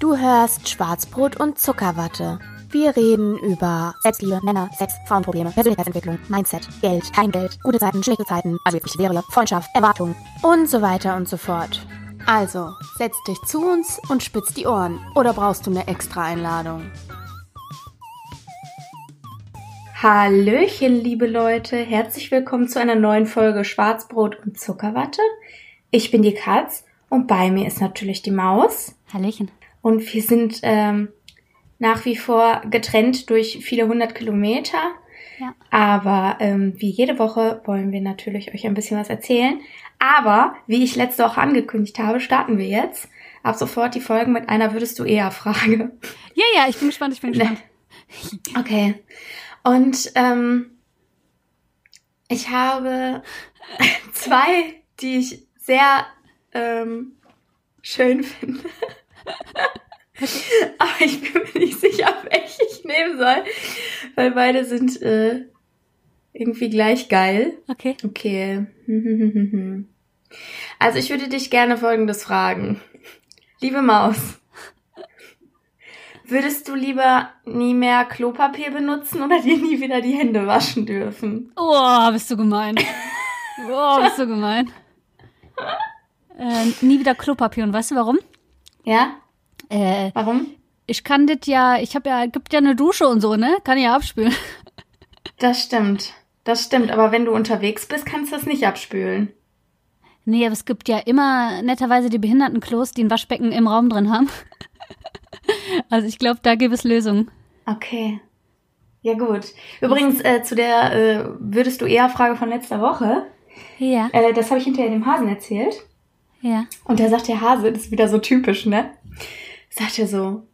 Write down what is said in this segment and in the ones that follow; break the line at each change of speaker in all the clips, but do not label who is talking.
Du hörst Schwarzbrot und Zuckerwatte. Wir reden über Selbstliebe, Männer, Sex, Frauenprobleme, Persönlichkeitsentwicklung, Mindset, Geld, kein Geld, gute Zeiten, schlechte Zeiten, also wirklich wäre, Freundschaft, Erwartungen und so weiter und so fort. Also, setz dich zu uns und spitz die Ohren. Oder brauchst du eine extra Einladung?
Hallöchen, liebe Leute. Herzlich willkommen zu einer neuen Folge Schwarzbrot und Zuckerwatte. Ich bin die Katz und bei mir ist natürlich die Maus.
Hallöchen.
Und wir sind ähm, nach wie vor getrennt durch viele hundert Kilometer.
Ja.
Aber ähm, wie jede Woche wollen wir natürlich euch ein bisschen was erzählen. Aber wie ich letzte Woche angekündigt habe, starten wir jetzt ab sofort die Folgen mit einer Würdest du eher Frage.
Ja, ja, ich bin gespannt, ich bin gespannt.
Okay. Und ähm, ich habe zwei, die ich sehr ähm, schön finde. Aber ich bin mir nicht sicher, welche ich nehmen soll, weil beide sind äh, irgendwie gleich geil.
Okay.
Okay. Also ich würde dich gerne Folgendes fragen. Liebe Maus, würdest du lieber nie mehr Klopapier benutzen oder dir nie wieder die Hände waschen dürfen?
Oh, bist du gemein. Oh, bist du gemein. Äh, nie wieder Klopapier. Und weißt du warum?
Ja?
Äh,
Warum?
ich kann das ja, ich habe ja, gibt ja eine Dusche und so, ne? Kann ich ja abspülen.
Das stimmt. Das stimmt. Aber wenn du unterwegs bist, kannst du das nicht abspülen.
Nee, aber es gibt ja immer netterweise die Behindertenklos, die ein Waschbecken im Raum drin haben. Also ich glaube, da gibt es Lösungen.
Okay. Ja gut. Übrigens äh, zu der äh, würdest du eher Frage von letzter Woche.
Ja,
Äh, das habe ich hinterher dem Hasen erzählt.
Ja.
Und da sagt der Hase, das ist wieder so typisch, ne? Sagt er so,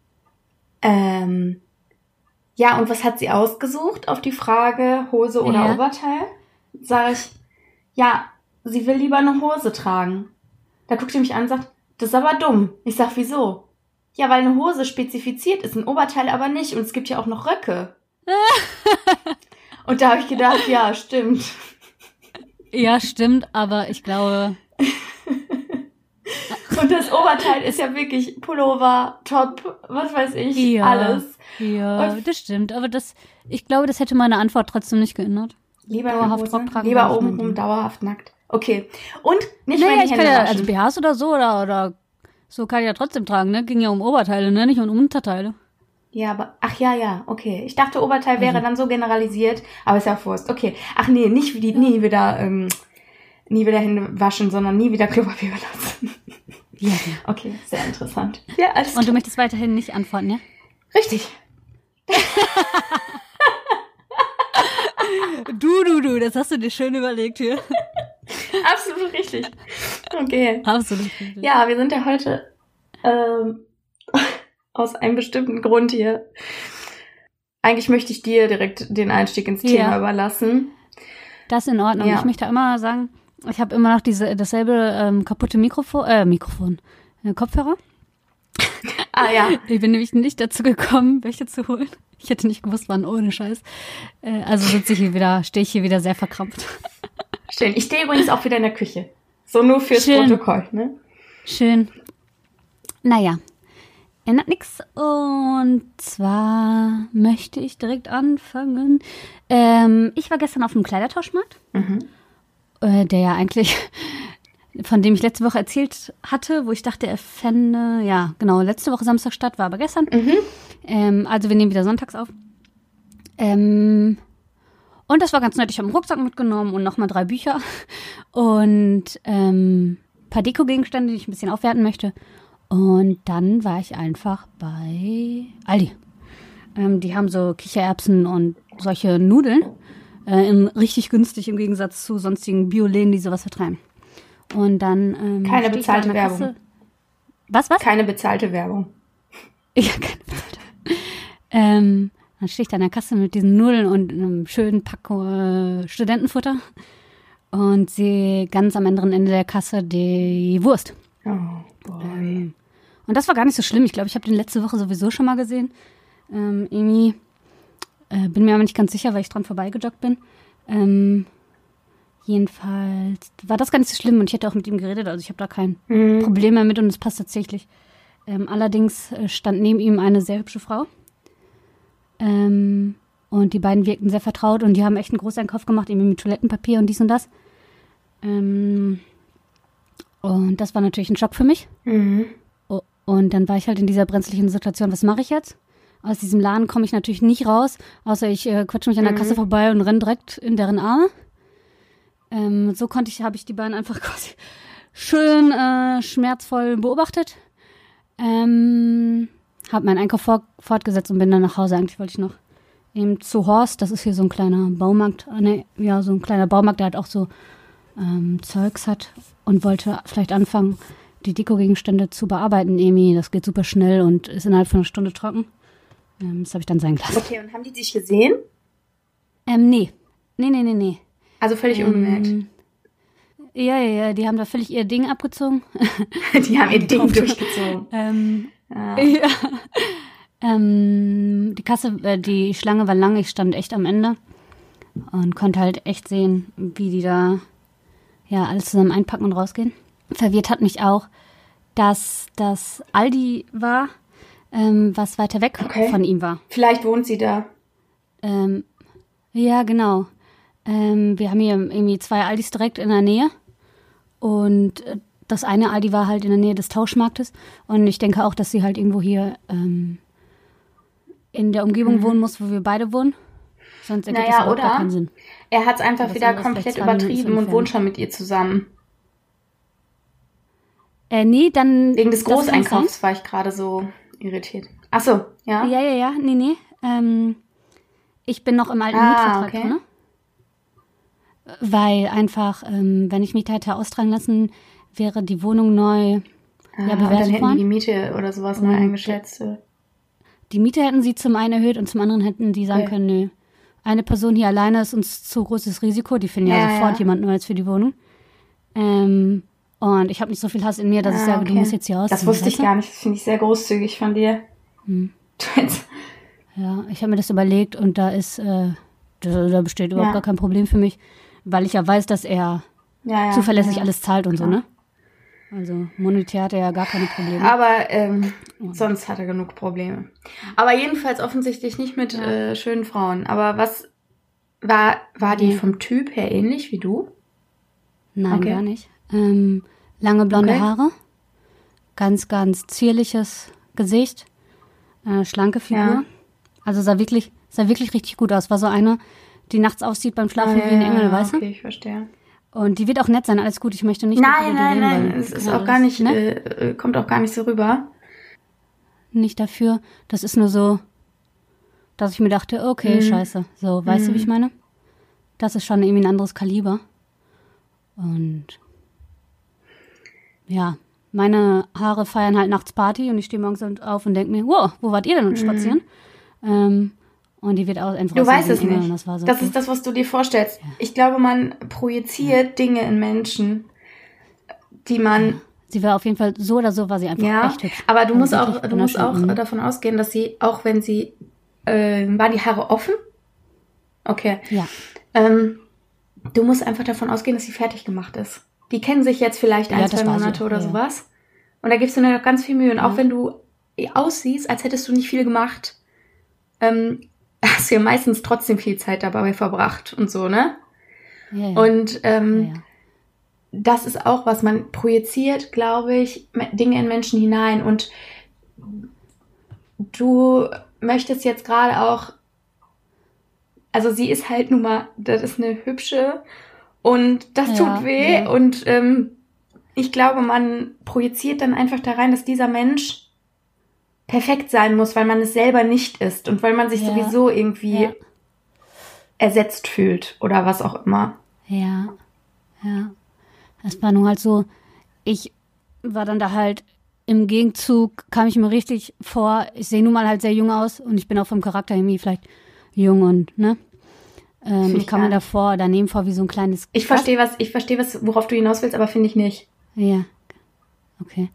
ähm, ja, und was hat sie ausgesucht auf die Frage Hose oder
Ja.
Oberteil? Sag ich, ja, sie will lieber eine Hose tragen. Da guckt er mich an und sagt, das ist aber dumm. Ich sag, wieso? Ja, weil eine Hose spezifiziert ist, ein Oberteil aber nicht. Und es gibt ja auch noch Röcke. und da habe ich gedacht, ja, stimmt.
Ja, stimmt, aber ich glaube,
Und das Oberteil ist ja wirklich Pullover, Top, was weiß ich,
Ja.
alles.
ja,
Und-
das stimmt. Aber das, ich glaube, das hätte meine Antwort trotzdem nicht geändert.
Lieber
Dauerhaft
Hose,
tragen
lieber
war nicht mein
oben rum
Ding.
dauerhaft nackt. Okay. Und nicht mehr
Naja,
die
ich
Hände
kann ja,
waschen.
also BHs oder so oder, oder so kann ich ja trotzdem tragen, ne? Ging ja um Oberteile, ne? Nicht um Unterteile.
ja, aber ach ja, ja, okay. Ich dachte, Oberteil
Also
wäre dann so generalisiert, aber ist ja Wurst. Okay. Ach nee, nicht wie die, nie wieder, ähm, nie wieder Hände waschen, sondern nie wieder Klopapier benutzen.
Ja.
Okay, sehr interessant. Ja, alles
Und du möchtest weiterhin nicht antworten, ja?
Richtig.
Du, du, du, das hast du dir schön überlegt hier.
Absolut richtig. Okay.
Absolut.
Ja, wir sind ja heute ähm, aus einem bestimmten Grund hier. Eigentlich möchte ich dir direkt den Einstieg ins Thema
Ja.
überlassen.
Das ist in Ordnung.
Ja.
Ich möchte immer sagen, ich habe immer noch diese dasselbe ähm, kaputte Mikrofon, äh, Mikrofon, äh, Kopfhörer.
Ah ja.
Ich bin nämlich nicht dazu gekommen, welche zu holen. Ich hätte nicht gewusst, wann ohne Scheiß. Äh, also sitze ich hier wieder, stehe ich hier wieder sehr verkrampft.
Schön. Ich stehe übrigens auch wieder in der Küche. So nur fürs
Schön.
Protokoll, ne?
Schön. Naja, ändert nichts. Und zwar möchte ich direkt anfangen. Ähm, ich war gestern auf einem Kleidertauschmarkt,
Mhm.
Äh, der ja eigentlich, von dem ich letzte Woche erzählt hatte, wo ich dachte, er fände, ja, genau, letzte Woche Samstag statt, war aber gestern.
Mhm.
Ähm, also wir nehmen wieder sonntags auf. Ähm, und das war ganz nett. Ich habe einen Rucksack mitgenommen und nochmal drei Bücher und ähm, ein paar Deko-Gegenstände, die ich ein bisschen aufwerten möchte. Und dann war ich einfach bei Aldi. Ähm, die haben so Kichererbsen und solche Nudeln. Äh, in richtig günstig im Gegensatz zu sonstigen Bioläden, die sowas vertreiben. Und dann. Ähm,
Keine bezahlte Werbung.
Kasse. Was, was?
Keine bezahlte Werbung.
Ja, keine Bezahlte. Ähm, dann stehe ich da an der Kasse mit diesen Nudeln und einem schönen Pack äh, Studentenfutter und sehe ganz am anderen Ende der Kasse die Wurst.
Oh, boy.
Ähm, und das war gar nicht so schlimm. Ich glaube, ich habe den letzte Woche sowieso schon mal gesehen. Ähm, irgendwie äh, bin mir aber nicht ganz sicher, weil ich dran vorbeigejoggt bin. Ähm, Jedenfalls war das gar nicht so schlimm und ich hätte auch mit ihm geredet, also ich habe da kein
Mhm.
Problem mehr mit und es passt tatsächlich. Ähm, allerdings äh, stand neben ihm eine sehr hübsche Frau. Ähm, und die beiden wirkten sehr vertraut und die haben echt einen Großeinkauf gemacht, irgendwie mit Toilettenpapier und dies und das. Ähm, und das war natürlich ein Schock für mich.
Mhm.
Und dann war ich halt in dieser brenzlichen Situation, was mache ich jetzt? Aus diesem Laden komme ich natürlich nicht raus, außer ich äh, quatsche mich an der Kasse vorbei und renne direkt in deren Arme. Ähm, so konnte ich, habe ich die beiden einfach quasi schön äh, schmerzvoll beobachtet. Ähm, habe meinen Einkauf vor, fortgesetzt und bin dann nach Hause. Eigentlich wollte ich noch eben zu Horst, das ist hier so ein kleiner Baumarkt, äh, ne, ja, so ein kleiner Baumarkt, der halt auch so ähm, Zeugs hat und wollte vielleicht anfangen, die Dekogegenstände zu bearbeiten, Emi. Das geht super schnell und ist innerhalb von einer Stunde trocken. Ähm, das habe ich dann sein gelassen.
Okay, und haben die dich gesehen?
Ähm, nee. Nee, nee, nee, nee.
Also völlig unbemerkt.
Ähm, ja, ja, ja, die haben da völlig ihr Ding abgezogen.
Die haben ihr Ding durchgezogen.
ähm,
Ja.
ja. ähm, die Kasse, äh, die Schlange war lang, ich stand echt am Ende und konnte halt echt sehen, wie die da ja alles zusammen einpacken und rausgehen. Verwirrt hat mich auch, dass das Aldi war, ähm, was weiter weg
Okay.
von ihm war.
Vielleicht wohnt sie da.
Ähm, ja, genau. Ähm, wir haben hier irgendwie zwei Aldis direkt in der Nähe. Und äh, das eine Aldi war halt in der Nähe des Tauschmarktes. Und ich denke auch, dass sie halt irgendwo hier ähm, in der Umgebung wohnen muss, wo wir beide wohnen. Sonst ergibt
Mhm. Naja,
das überhaupt gar
oder?
keinen Sinn.
Er hat es einfach
Das
wieder komplett übertrieben und wohnt schon mit ihr zusammen.
Äh, nee, dann.
Wegen des. Großeinkaufs war ich gerade so irritiert. Ach so, ja?
Ja, ja, ja, nee, nee. Ähm, ich bin noch im alten
Ah,
Mietvertrag
okay.
drin. Weil einfach, ähm, wenn ich mich da hätte austragen lassen, wäre die Wohnung neu
Ah,
ja,
und dann
bewertet
hätten die
worden.
die Miete oder sowas neu eingeschätzt.
Die Miete hätten sie zum einen erhöht und zum anderen hätten die sagen
Okay.
können, nö, eine Person hier alleine ist uns zu großes Risiko. Die finden ja,
Ja,
sofort
ja.
jemand Neues für die Wohnung. Ähm, und ich habe nicht so viel Hass in mir, dass ich
Ah,
sage,
okay.
du musst jetzt hier aus.
Das wusste ich gar nicht. Das finde ich sehr großzügig von dir.
Hm. Ja, ich habe mir das überlegt und da ist, äh, da, da besteht überhaupt
Ja.
gar kein Problem für mich, weil ich ja weiß, dass er
Ja, ja,
zuverlässig alles zahlt und so, ne? Also monetär hat er ja gar keine Probleme.
Aber ähm, sonst hat er genug Probleme. Aber jedenfalls offensichtlich nicht mit äh, schönen Frauen. Aber was war, war die vom Typ her ähnlich wie du?
Nein,
Okay.
gar nicht. Ähm, lange blonde
Okay.
Haare, ganz, ganz zierliches Gesicht, äh, schlanke Figur.
Ja.
Also sah wirklich, sah wirklich richtig gut aus. War so eine, die nachts aussieht beim Schlafen wie ein Engel, weißt du?
Ah, Okay, ich verstehe.
Und die wird auch nett sein, alles gut. Ich möchte nicht
Nein, nein, nein, es ist auch gar nicht,
ne?
äh, äh, kommt auch gar nicht so rüber.
nicht dafür. Das ist nur so, dass ich mir dachte, okay,
Mhm.
scheiße. So, weißt du, wie ich meine? Das ist schon irgendwie ein anderes Kaliber. Und ja, meine Haare feiern halt nachts Party und ich stehe morgens auf und denke mir, wow, wo wart ihr denn und spazieren? Ähm, und die wird auch einfach
Mhm. Du weißt es
Engel
nicht.
Das, so
das
cool.
ist das, was du dir vorstellst. Ich glaube, man projiziert Dinge in Menschen, die man
Sie war auf jeden Fall so oder so, war sie einfach
Ja,
echt hübsch.
aber du
Also
musst auch, du musst auch.
Mhm.
davon ausgehen, dass sie, auch wenn sie, äh, waren die Haare offen? Okay.
Ja,
Ähm, du musst einfach davon ausgehen, dass sie fertig gemacht ist. Die kennen sich jetzt vielleicht ein,
Ja,
zwei Monate oder
ja,
sowas. Und da gibst du dir noch ganz viel Mühe. Und auch
Ja.
wenn du aussiehst, als hättest du nicht viel gemacht, ähm, hast du ja meistens trotzdem viel Zeit dabei verbracht und so, ne? Und ähm, das ist auch was, man projiziert, glaube ich, Dinge in Menschen hinein und du möchtest jetzt gerade auch, also sie ist halt nun mal, das ist eine hübsche und das
Ja,
tut weh
ja.
und ähm, ich glaube, man projiziert dann einfach da rein, dass dieser Mensch perfekt sein muss, weil man es selber nicht ist und weil man sich
Ja.
sowieso irgendwie ersetzt fühlt oder was auch immer.
Ja, ja. Es war nun halt so, ich war dann da halt im Gegenzug, kam ich mir richtig vor, ich sehe nun mal halt sehr jung aus und ich bin auch vom Charakter irgendwie vielleicht jung und, ne? Ähm, ich kam mir davor daneben vor wie so ein kleines.
Ich verstehe was, ich verstehe was, worauf du hinaus willst, aber finde ich nicht.
Ja, okay.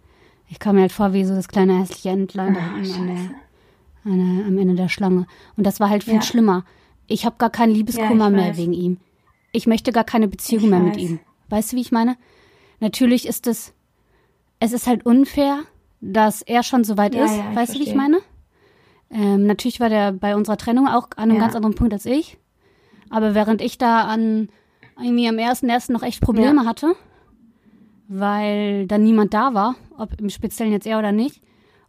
Ich kam mir halt vor wie so das kleine hässliche Entlein an der, an der, am Ende der Schlange. Und das war halt viel
Ja.
schlimmer. Ich habe gar keinen Liebeskummer
Ja,
mehr wegen ihm. ich möchte gar keine Beziehung
Ich
mehr mit
weiß.
ihm. Weißt du, wie ich meine? Natürlich ist es, es ist halt unfair, dass er schon so weit
Ja,
ist. weißt du, wie ich meine? Ähm, natürlich war der bei unserer Trennung auch an einem ganz anderen Punkt als ich. Aber während ich da an irgendwie am ersten ersten noch echt Probleme
Ja.
hatte, weil dann niemand da war, ob im Speziellen jetzt er oder nicht,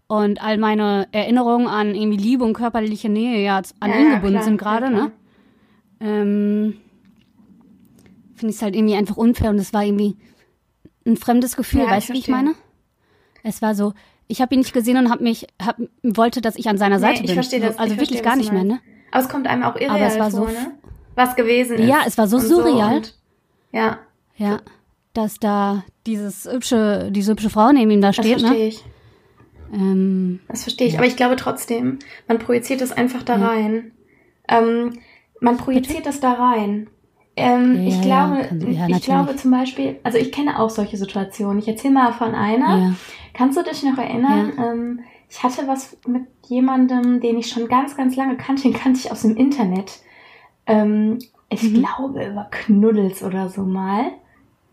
und all meine Erinnerungen an irgendwie Liebe und körperliche Nähe ja an
Ja,
ihn
ja,
gebunden
klar,
sind gerade, ne? Ähm, finde ich es halt irgendwie einfach unfair und es war irgendwie ein fremdes Gefühl, weißt du, wie ich meine? Es war so, ich habe ihn nicht gesehen und habe mich, hab, wollte, dass ich an seiner Seite
ich
bin.
verstehe das,
Also
ich
wirklich
verstehe,
gar nicht mehr, ne?
Aber es kommt einem auch irreal
Aber es war so
vor,
f-
ne? Was gewesen ist.
Ja, es war so surreal.
und, ja,
Ja, dass da dieses hübsche, diese hübsche Frau neben ihm da
das
steht,
verstehe
ne?
ich.
Ähm,
Das verstehe ich. Aber ich glaube trotzdem, man projiziert das einfach da rein. Ähm, man projiziert das da rein. Ähm,
Ja,
ich
ja,
glaube,
kann- ja,
ich glaube zum Beispiel, also ich kenne auch solche Situationen. Ich erzähle mal von einer.
ja.
Kannst du dich noch erinnern? Ähm, ich hatte was mit jemandem, den ich schon ganz, ganz lange kannte. Den kannte ich aus dem Internet. Ähm, ich
Mhm.
glaube über Knuddels oder so mal.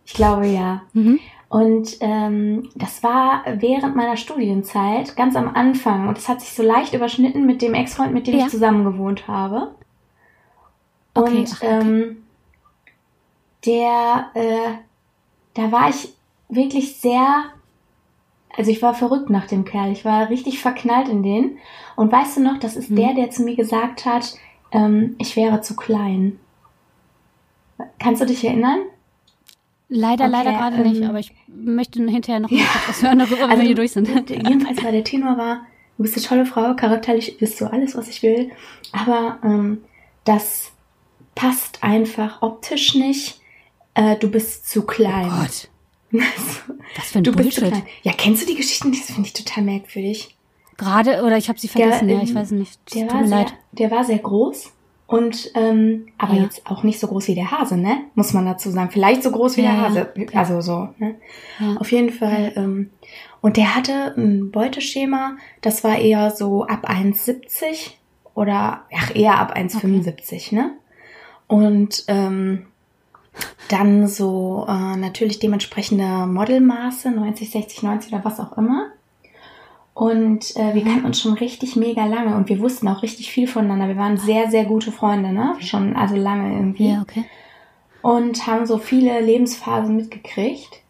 Ich glaube ja.
Mhm.
Und ähm, das war während meiner Studienzeit, ganz am Anfang. Und es hat sich so leicht überschnitten mit dem Ex-Freund, mit dem
Ja.
ich zusammen gewohnt habe.
Okay,
Und
ach, okay.
ähm, der, äh, da war ich wirklich sehr, also ich war verrückt nach dem Kerl. Ich war richtig verknallt in den. Und weißt du noch, das ist
Mhm.
der, der zu mir gesagt hat, ähm, ich wäre zu klein. Kannst du dich erinnern?
Leider,
Okay,
leider gerade nicht,
ähm,
aber ich möchte hinterher noch mal was hören, darüber, wenn wir hier durch sind.
Jedenfalls war der Tenor war, du bist eine tolle Frau, charakterlich bist du alles, was ich will, aber ähm, das passt einfach optisch nicht. Äh, du bist zu klein.
Gott, was für ein
du bist zu
Bullshit.
klein. Ja, kennst du die Geschichten? Das finde ich total merkwürdig.
Gerade, oder ich habe sie vergessen,
Der,
ja, ich weiß nicht.
Der
Tut
war,
mir
sehr,
leid.
der war sehr groß und ähm, aber
Ja.
jetzt auch nicht so groß wie der Hase, ne? Muss man dazu sagen. Vielleicht so groß wie
Ja,
der
ja,
Hase.
okay.
Also so, ne?
Ja.
Auf jeden Fall. Ähm, und der hatte ein Beuteschema, das war eher so ab 1,70 oder ach, eher ab 1,75, ne? Und ähm, dann so äh, natürlich dementsprechende Modelmaße, 90, 60, 90 oder was auch immer. Und äh, wir kannten uns schon richtig mega lange und wir wussten auch richtig viel voneinander. Wir waren sehr, sehr gute Freunde, ne? Schon also lange irgendwie
Ja, okay.
und haben so viele Lebensphasen mitgekriegt.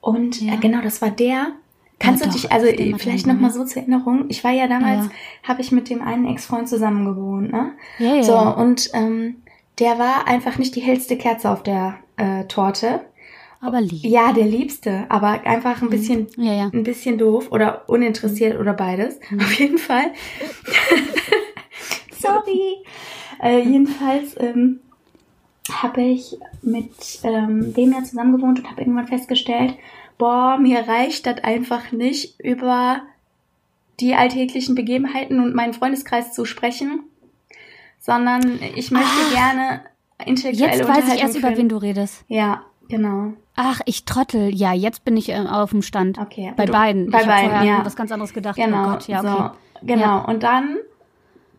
Und
Ja.
äh, genau, das war der. Kannst
Ja,
du
doch,
dich, also äh, vielleicht
dem,
noch mal
ja.
so zur Erinnerung, ich war ja damals,
Ja.
habe ich mit dem einen Ex-Freund zusammen gewohnt, ne?
Ja, ja,
So, und ähm, der war einfach nicht die hellste Kerze auf der äh, Torte.
Aber lieb.
Ja, der liebste, aber einfach ein bisschen,
Ja, ja.
ein bisschen doof oder uninteressiert oder beides. Auf jeden Fall. Sorry. Äh, jedenfalls ähm, habe ich mit ähm, dem ja zusammen gewohnt und habe irgendwann festgestellt, boah, mir reicht das einfach nicht, über die alltäglichen Begebenheiten und meinen Freundeskreis zu sprechen, sondern ich möchte
Ach.
gerne intellektuelle
Jetzt weiß ich erst, über
führen.
wen du redest.
Ja, genau.
Ach, ich Trottel. Ja, jetzt bin ich äh, auf dem Stand.
Okay.
Bei beiden.
Bei
ich
beiden, ja.
was ganz anderes gedacht.
Genau.
Oh Gott, ja, okay.
so, genau.
Ja.
Und dann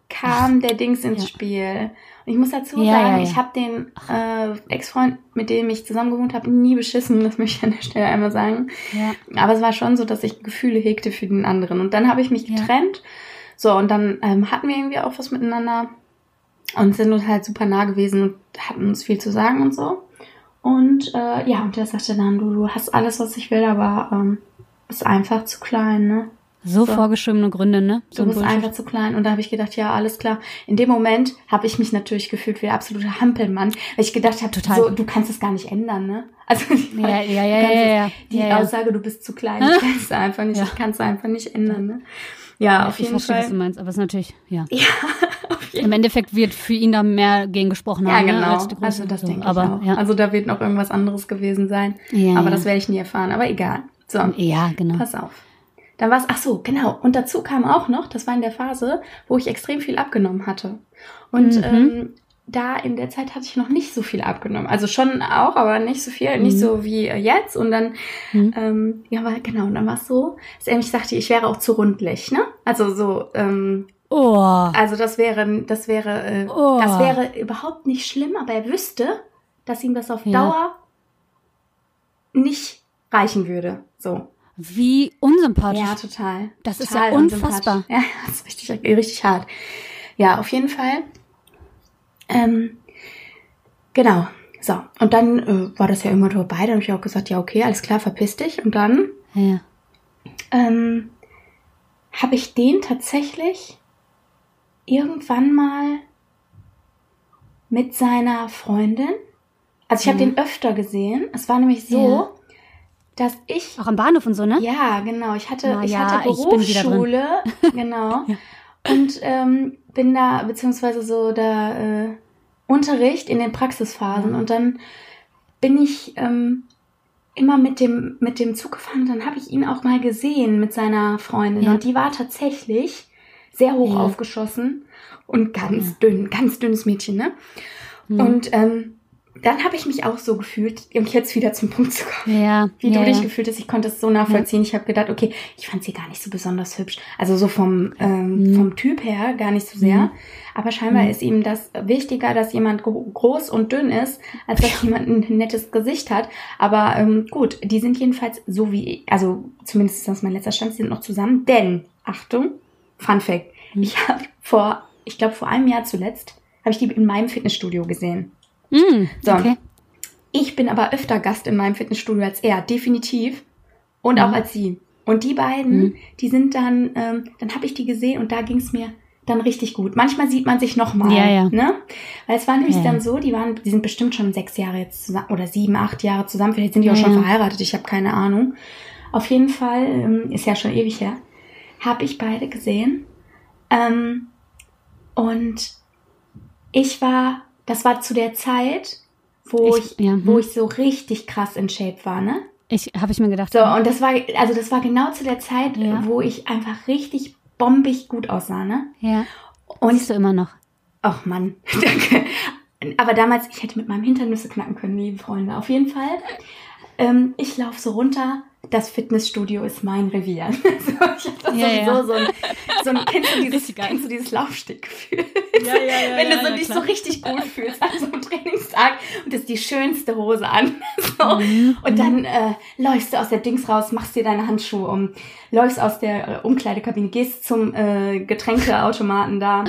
kam der Dings ins
Ja.
Spiel. Und ich muss dazu
Ja,
sagen, ich habe den äh, Ex-Freund, mit dem ich zusammen gewohnt habe, nie beschissen. Das möchte ich an der Stelle einmal sagen.
Ja.
Aber es war schon so, dass ich Gefühle hegte für den anderen. Und dann habe ich mich getrennt. So, und dann ähm, hatten wir irgendwie auch was miteinander und sind uns halt super nah gewesen und hatten uns viel zu sagen und so. Und äh, ja, und der sagte dann, du, du hast alles, was ich will, aber ähm, bist einfach zu klein, ne?
So,
So.
vorgeschriebene Gründe, ne? So
Du bist
Bullshit.
einfach zu klein. Und da habe ich gedacht, ja, alles klar. In dem Moment habe ich mich natürlich gefühlt wie der absolute Hampelmann, weil ich gedacht habe,
Total.
so, du kannst es gar nicht ändern, ne? Also
Ja, ja, ja, ja,
es-
ja.
die
ja, ja.
Aussage, du bist zu klein, die kannst du einfach nicht,
Ja.
das kannst du einfach nicht ändern, ne? Ja, auf
ich
jeden
verstehe, was du
Fall.
meinst, aber es ist natürlich, ja.
Ja,
Im Endeffekt wird für ihn da mehr gegen gesprochen
Ja,
haben, ne,
genau.
als die.
Also das
so.
denke ich
aber,
auch.
Ja.
Also da wird noch irgendwas anderes gewesen sein.
Ja,
aber
ja.
das werde ich nie erfahren. Aber egal. So,
ja, genau.
pass auf. Dann war es, ach so, genau. Und dazu kam auch noch, das war in der Phase, wo ich extrem viel abgenommen hatte. Und
Mhm.
ähm, da in der Zeit hatte ich noch nicht so viel abgenommen. Also schon auch, aber nicht so viel, nicht
Mhm.
so wie äh, jetzt. Und dann,
Mhm.
ähm, ja, aber genau, und dann war es so, dass er mich sagte, ich wäre auch zu rundlich, ne? Also so, ähm,
Oh.
also das wäre, das wäre, äh,
Oh.
das wäre überhaupt nicht schlimm, aber er wüsste, dass ihm das auf
Ja.
Dauer nicht reichen würde. So.
Wie unsympathisch.
Ja, total.
Das ist
total
ja unfassbar.
Ja, das ist richtig, richtig hart. Ja, auf jeden Fall. Ähm, genau. So, und dann äh, war das ja immer vorbei. Dann habe ich auch gesagt, ja, okay, alles klar, verpiss dich. Und dann
ja.
ähm, habe ich den tatsächlich irgendwann mal mit seiner Freundin. Also ich habe
Mhm.
den öfter gesehen. Es war nämlich so,
Ja.
dass ich
Auch am Bahnhof und so, ne?
ja, genau. Ich hatte,
Na
ich
ja,
hatte
ich.
Berufsschule, genau. Und ähm, bin da, beziehungsweise so der äh, Unterricht in den Praxisphasen.
Mhm.
Und dann bin ich ähm, immer mit dem, mit dem Zug gefahren. Und dann habe ich ihn auch mal gesehen mit seiner Freundin.
Ja.
Und die war tatsächlich sehr hoch
Ja.
aufgeschossen und ganz dünn, ganz dünnes Mädchen, ne?
Mhm.
Und ähm, dann habe ich mich auch so gefühlt, um jetzt wieder zum Punkt zu kommen
Ja.
wie
ja,
du dich
ja.
gefühlt hast. Ich konnte es so nachvollziehen. Ich habe gedacht, okay, ich fand sie gar nicht so besonders hübsch. Also so vom, ähm,
Mhm.
vom Typ her gar nicht so sehr.
Mhm.
Aber scheinbar
Mhm.
ist ihm das wichtiger, dass jemand gro- groß und dünn ist, als dass jemand ein nettes Gesicht hat. Aber ähm, gut, die sind jedenfalls so wie, also zumindest ist das mein letzter Stand, sie sind noch zusammen. Denn, Achtung, Fun Fact,
Mhm.
ich habe vor, ich glaube vor einem Jahr zuletzt, habe ich die in meinem Fitnessstudio gesehen.
Mhm.
So.
Okay.
Ich bin aber öfter Gast in meinem Fitnessstudio als er, definitiv. Und
Mhm.
auch als sie. Und die beiden,
Mhm.
die sind dann, ähm, dann habe ich die gesehen und da ging es mir dann richtig gut. Manchmal sieht man sich nochmal.
Ja, ja.
Ne? Weil es war nämlich
Ja,
dann so, die waren, die sind bestimmt schon sechs Jahre jetzt zusammen oder sieben, acht Jahre zusammen. Vielleicht sind die auch
Ja,
schon verheiratet, ich habe keine Ahnung. Auf jeden Fall, ähm, ist ja schon ewig her, habe ich beide gesehen. Ähm, und ich war, das war zu der Zeit, wo
Ich-
ich,
ja, hm.
wo ich so richtig krass in Shape war, ne?
Ich habe ich mir gedacht.
So, und das war, also das war genau zu der Zeit,
Ja.
wo ich einfach richtig bombig gut aussah, ne?
ja.
Und
Siehst du immer noch.
Ach Mann, danke. Aber damals, ich hätte mit meinem Hintern Nüsse knacken können, liebe Freunde. Auf jeden Fall. Ähm, ich laufe so runter. Das Fitnessstudio ist mein Revier. so, ich habe
Ja,
sowieso
ja.
so ein, so ein kennst du dieses, kennst du dieses Laufstickgefühl?
Ja, ja, ja,
Wenn du so dich
klar.
so richtig gut fühlst an so einem Trainingstag und das die schönste Hose an. so.
Mhm.
Und dann äh, läufst du aus der Dings raus, machst dir deine Handschuhe um, läufst aus der äh, Umkleidekabine, gehst zum äh, Getränkeautomaten da.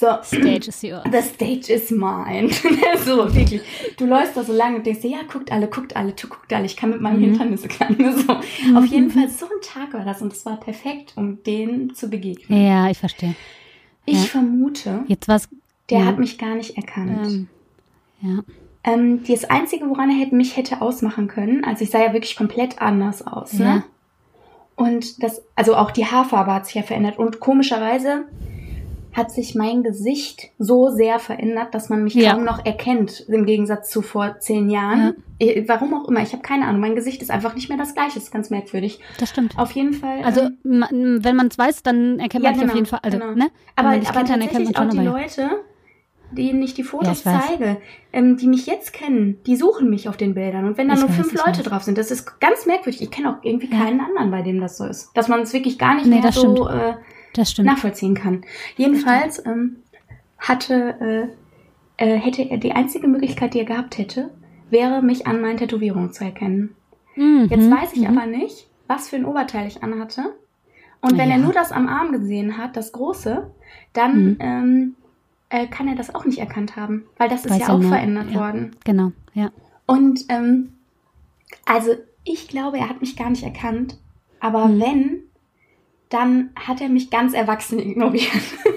So,
Stage is yours.
The stage is mine. so, wirklich. Du läufst da so lange und denkst dir, ja, guckt alle, guckt alle, tu, guckt alle. Ich kann mit meinem
Mhm.
Hintern Nüsse knacken. So. Auf jeden Fall, so ein Tag war das und es war perfekt, um denen zu begegnen.
Ja, ich verstehe.
Ich
Ja.
vermute,
Jetzt war's.
der
ja,
hat mich gar nicht erkannt.
Ähm, ja.
Ähm, das Einzige, woran er hätte, mich hätte ausmachen können, also ich sah ja wirklich komplett anders aus,
Ja.
ne? Und das, also auch die Haarfarbe hat sich ja verändert. Und komischerweise hat sich mein Gesicht so sehr verändert, dass man mich
Ja.
kaum noch erkennt, im Gegensatz zu vor zehn Jahren. Ich, warum auch immer, ich habe keine Ahnung. Mein Gesicht ist einfach nicht mehr das gleiche, das ist ganz merkwürdig.
Das stimmt.
Auf jeden Fall.
Also,
ähm,
wenn man es weiß, dann erkennt man dich auf jeden Fall. Also,
genau.
ne?
Aber, aber
kennt, dann erkennt man
auch
schon
die
aber.
Leute, denen ich die
Ja,
Fotos
ich weiß.
zeige, ähm, die mich jetzt kennen, die suchen mich auf den Bildern. Und wenn da
Ich
nur
weiß,
fünf
ich
Leute
weiß.
drauf sind, das ist ganz merkwürdig. Ich kenne auch irgendwie
Ja.
keinen anderen, bei dem das so ist. Dass man es wirklich gar nicht
Nee,
mehr so
stimmt.
äh,
Das stimmt.
nachvollziehen kann. Jedenfalls ähm, hatte, äh, äh, hätte er die einzige Möglichkeit, die er gehabt hätte, wäre, mich an meinen Tätowierungen zu erkennen.
Mhm.
Jetzt weiß ich
mhm.
aber nicht, was für ein Oberteil ich anhatte. Und wenn
Ja.
er nur das am Arm gesehen hat, das große, dann
Mhm.
ähm, äh, kann er das auch nicht erkannt haben, weil das ist
Weiß
ja
er
auch
nur,
verändert
ja.
worden.
Genau, ja.
Und ähm, also ich glaube, er hat mich gar nicht erkannt, aber
Mhm.
wenn, dann hat er mich ganz erwachsen ignoriert.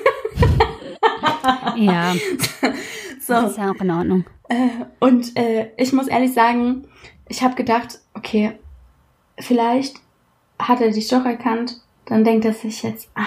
Ja,
so.
das ist ja auch in Ordnung.
Äh, und äh, ich muss ehrlich sagen, ich habe gedacht, okay, vielleicht hat er dich doch erkannt, dann denkt er sich jetzt, ah,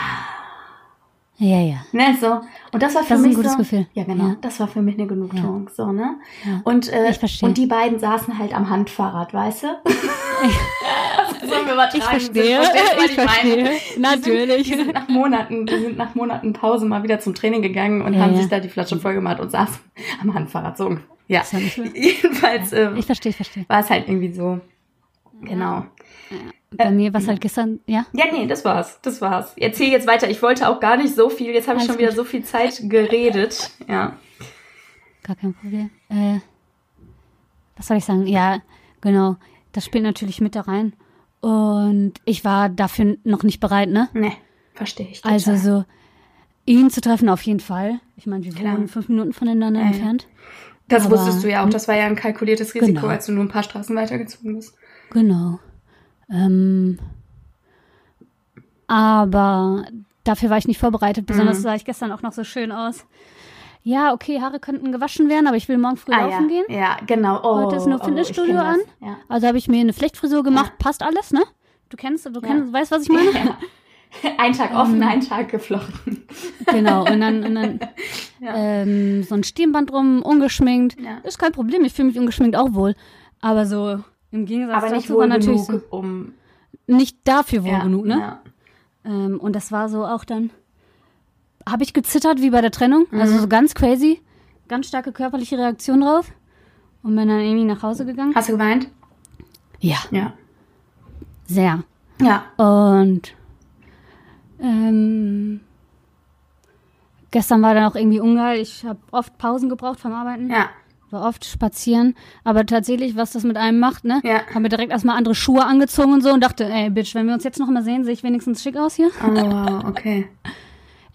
Ja, ja.
ne, so. Und das war für
Das ist ein
mich
gutes
so,
Gefühl.
Ja, genau.
Ja.
Das war für mich eine Genugtuung, so, ne?
Ja.
Und, äh,
Ich verstehe.
und die beiden saßen halt am Handfahrrad, weißt du? so im übertragenen
Ich verstehe,
Sinn.
Ich verstehe.
meine? Die
Natürlich.
Sind, die sind nach Monaten, die sind nach Monaten Pause mal wieder zum Training gegangen und
Ja,
haben
ja.
sich da die Flasche voll gemacht und saßen am Handfahrrad, so. Ja.
Ist ja.
Jedenfalls, ähm,
Ich verstehe, ich verstehe.
war es halt irgendwie so. Genau.
Bei mir war es halt gestern, ja.
Ja, nee, das war's. Das war's. Erzähl jetzt weiter. Ich wollte auch gar nicht so viel. Jetzt habe ich schon wieder
gut.
so viel Zeit geredet. Ja.
Gar kein Problem. Äh, was soll ich sagen? Ja, genau. Das spielt natürlich mit da rein. Und ich war dafür noch nicht bereit, ne?
Nee, verstehe ich. Total.
Also so, ihn zu treffen auf jeden Fall. Ich meine, wir
Klar.
wohnen fünf Minuten voneinander
Ja, ja.
entfernt.
das
aber-
wusstest du ja auch. Das war ja ein kalkuliertes Risiko,
Genau.
als du nur ein paar Straßen weitergezogen bist.
Genau. Ähm, aber dafür war ich nicht vorbereitet. Besonders
Mhm.
sah ich gestern auch noch so schön aus. Ja, okay, Haare könnten gewaschen werden, aber ich will morgen früh laufen
ja.
gehen.
Ja, genau. Oh,
Heute ist nur
oh,
Fitnessstudio
ich kenn
an.
Ja.
Also habe ich mir eine Flechtfrisur gemacht. Passt alles, ne? Du kennst, du kennst, weißt, was ich meine?
Ja. Ein Tag offen,
Ähm.
ein Tag geflochten.
Genau. Und dann, und dann
Ja.
ähm, so ein Stirnband drum, ungeschminkt.
Ja.
Ist kein Problem. Ich fühle mich ungeschminkt auch wohl. Aber so im Gegensatz
Aber nicht
dazu war natürlich
genug, um
so, nicht dafür wohl
ja,
genug, ne?
Ja.
Ähm, und das war so auch dann, habe ich gezittert wie bei der Trennung,
Mhm.
also so ganz crazy, ganz starke körperliche Reaktion drauf und bin dann irgendwie nach Hause gegangen.
Hast du geweint?
Ja,
Ja.
sehr.
Ja.
Und ähm, gestern war dann auch irgendwie ungeil. Ich habe oft Pausen gebraucht vom Arbeiten,
Ja.
war oft spazieren, aber tatsächlich, was das mit einem macht, ne?
Ja.
Haben mir direkt erstmal andere Schuhe angezogen und so und dachte, ey, Bitch, wenn wir uns jetzt noch mal sehen, sehe ich wenigstens schick aus hier.
Oh, wow, okay.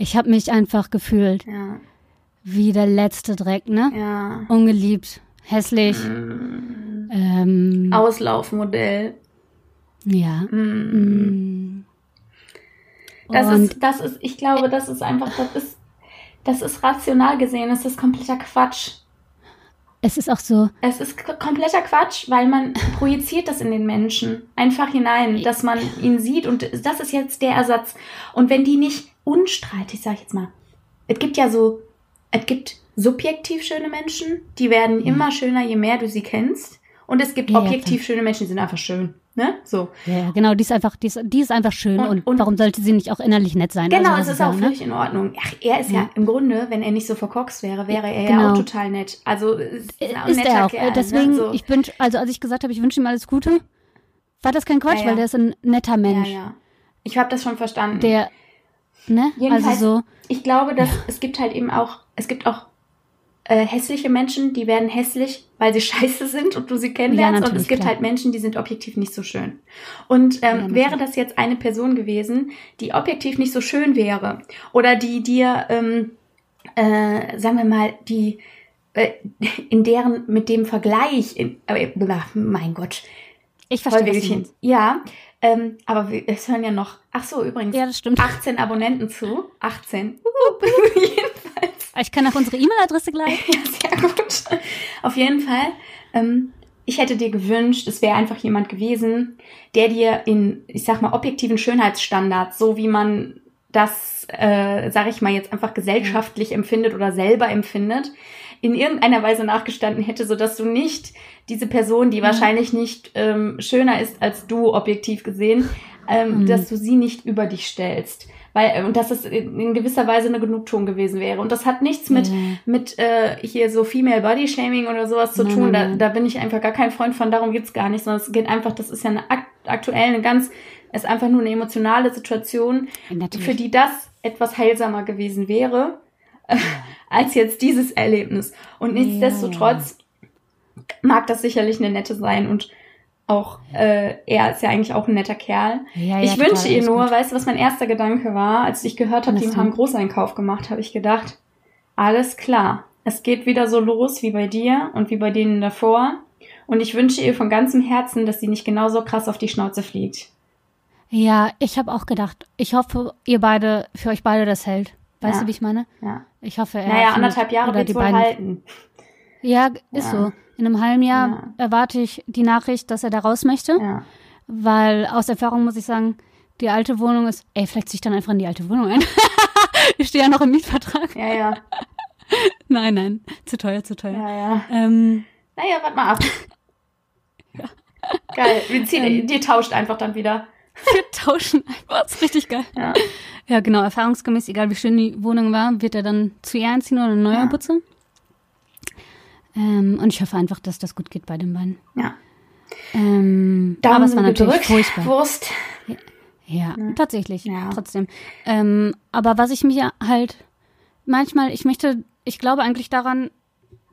Ich habe mich einfach gefühlt
Ja.
wie der letzte Dreck, ne?
Ja.
Ungeliebt, hässlich.
Mm.
Ähm,
Auslaufmodell.
ja.
Mm. Das
Und
ist, das ist, ich glaube, das ist einfach, das ist, das ist rational gesehen, das ist kompletter Quatsch.
es ist auch so,
Es ist kompletter Quatsch, weil man projiziert das in den Menschen einfach hinein, dass man ihn sieht und das ist jetzt der Ersatz. Und wenn die nicht unstreitig, sag ich jetzt mal, es gibt ja so, es gibt subjektiv schöne Menschen, die werden immer schöner, je mehr du sie kennst. Und es gibt
Ja,
objektiv schöne Menschen, die sind einfach schön. Ne? So.
ja, genau, die ist einfach, die ist, die ist einfach schön
Und-
und,
und-
warum sollte sie nicht auch innerlich nett sein?
Genau,
also,
es
das
ist auch
ja,
völlig in Ordnung. Ach, er ist ja.
Ja.
im Grunde, wenn er nicht so verkorkst wäre, wäre er ja
Genau.
auch total nett. Also ist,
Äh, Ist er auch.
Kerl,
Äh, Deswegen,
ne? so.
ich wünsch, also als ich gesagt habe, ich wünsche ihm alles Gute, war das kein Quatsch,
Ja, ja.
weil der ist ein netter Mensch,
ja, ja. Ich habe das schon verstanden.
der, ne,
Jedenfalls-
also so,
Ich glaube, dass es gibt halt eben auch, es gibt auch äh, hässliche Menschen, die werden hässlich, weil sie scheiße sind und du sie kennenlernst. und es gibt
klar.
halt Menschen, die sind objektiv nicht so schön. Und ähm,
natürlich.
wäre das jetzt eine Person gewesen, die objektiv nicht so schön wäre oder die dir, ähm, äh, sagen wir mal, die äh, in deren mit dem Vergleich, in, äh, mein Gott,
ich verstehe.
Ja, ähm, aber wir, es hören ja noch, ach so, übrigens,
Ja, das stimmt.
18 Abonnenten zu. 18. Jedenfalls.
Ich kann auch unsere E-Mail-Adresse gleich.
Ja, sehr gut. Auf jeden Fall. Ähm, ich hätte dir gewünscht, es wäre einfach jemand gewesen, der dir in, ich sag mal, objektiven Schönheitsstandards, so wie man das, äh, sag ich mal, jetzt einfach gesellschaftlich empfindet oder selber empfindet, in irgendeiner Weise nachgestanden hätte, sodass du nicht diese Person, die wahrscheinlich nicht ähm, schöner ist als du, objektiv gesehen, ähm,
Mhm.
dass du sie nicht über dich stellst. Weil, und dass es in, gewisser Weise eine Genugtuung gewesen wäre. Und das hat nichts mit,
Ja.
mit äh, hier so Female Body Shaming oder sowas zu tun. da, da bin ich einfach gar kein Freund von, darum geht's gar nicht, sondern es geht einfach, das ist ja eine akt aktuell eine ganz, ist einfach nur eine emotionale Situation,
Natürlich.
für die das etwas heilsamer gewesen wäre, äh, als jetzt dieses Erlebnis. Und nichtsdestotrotz mag das sicherlich eine nette sein und auch äh, er ist ja eigentlich auch ein netter Kerl.
Ja, ja,
ich
total,
wünsche ihr nur,
gut.
weißt du, was mein erster Gedanke war, als ich gehört habe, die haben einen Großeinkauf gemacht, habe ich gedacht, alles klar, es geht wieder so los wie bei dir und wie bei denen davor. Und ich wünsche ihr von ganzem Herzen, dass sie nicht genauso krass auf die Schnauze fliegt.
Ja, ich habe auch gedacht, ich hoffe, ihr beide, für euch beide das hält. Weißt
Ja.
du, wie ich meine?
Ja.
Ich hoffe, er
naja, anderthalb Jahre wird
die
wohl
beiden.
halten.
Ja, ist
Ja.
so. In einem halben Jahr
Ja.
erwarte ich die Nachricht, dass er da raus möchte,
Ja.
weil aus Erfahrung muss ich sagen, die alte Wohnung ist, ey, vielleicht ziehe ich dann einfach in die alte Wohnung ein. ich stehe ja noch im Mietvertrag.
Ja, ja.
Nein, nein, zu teuer, zu teuer.
Ja, ja.
Ähm,
Naja, warte mal ab. Geil. Wir ziehen,
Ähm.
dir tauscht einfach dann wieder.
wir tauschen einfach, das ist richtig geil.
Ja.
Ja, genau, erfahrungsgemäß, egal wie schön die Wohnung war, wird er dann zu ihr einziehen oder eine neue
Ja.
putzen. Ähm, und ich hoffe einfach, dass das gut geht bei den beiden.
Ja.
Ähm,
Daumen
aber es war natürlich
gedrückt.
furchtbar.
Wurst.
Ja, tatsächlich,
Ja.
trotzdem. Ähm, aber was ich mir halt manchmal, ich möchte, ich glaube eigentlich daran,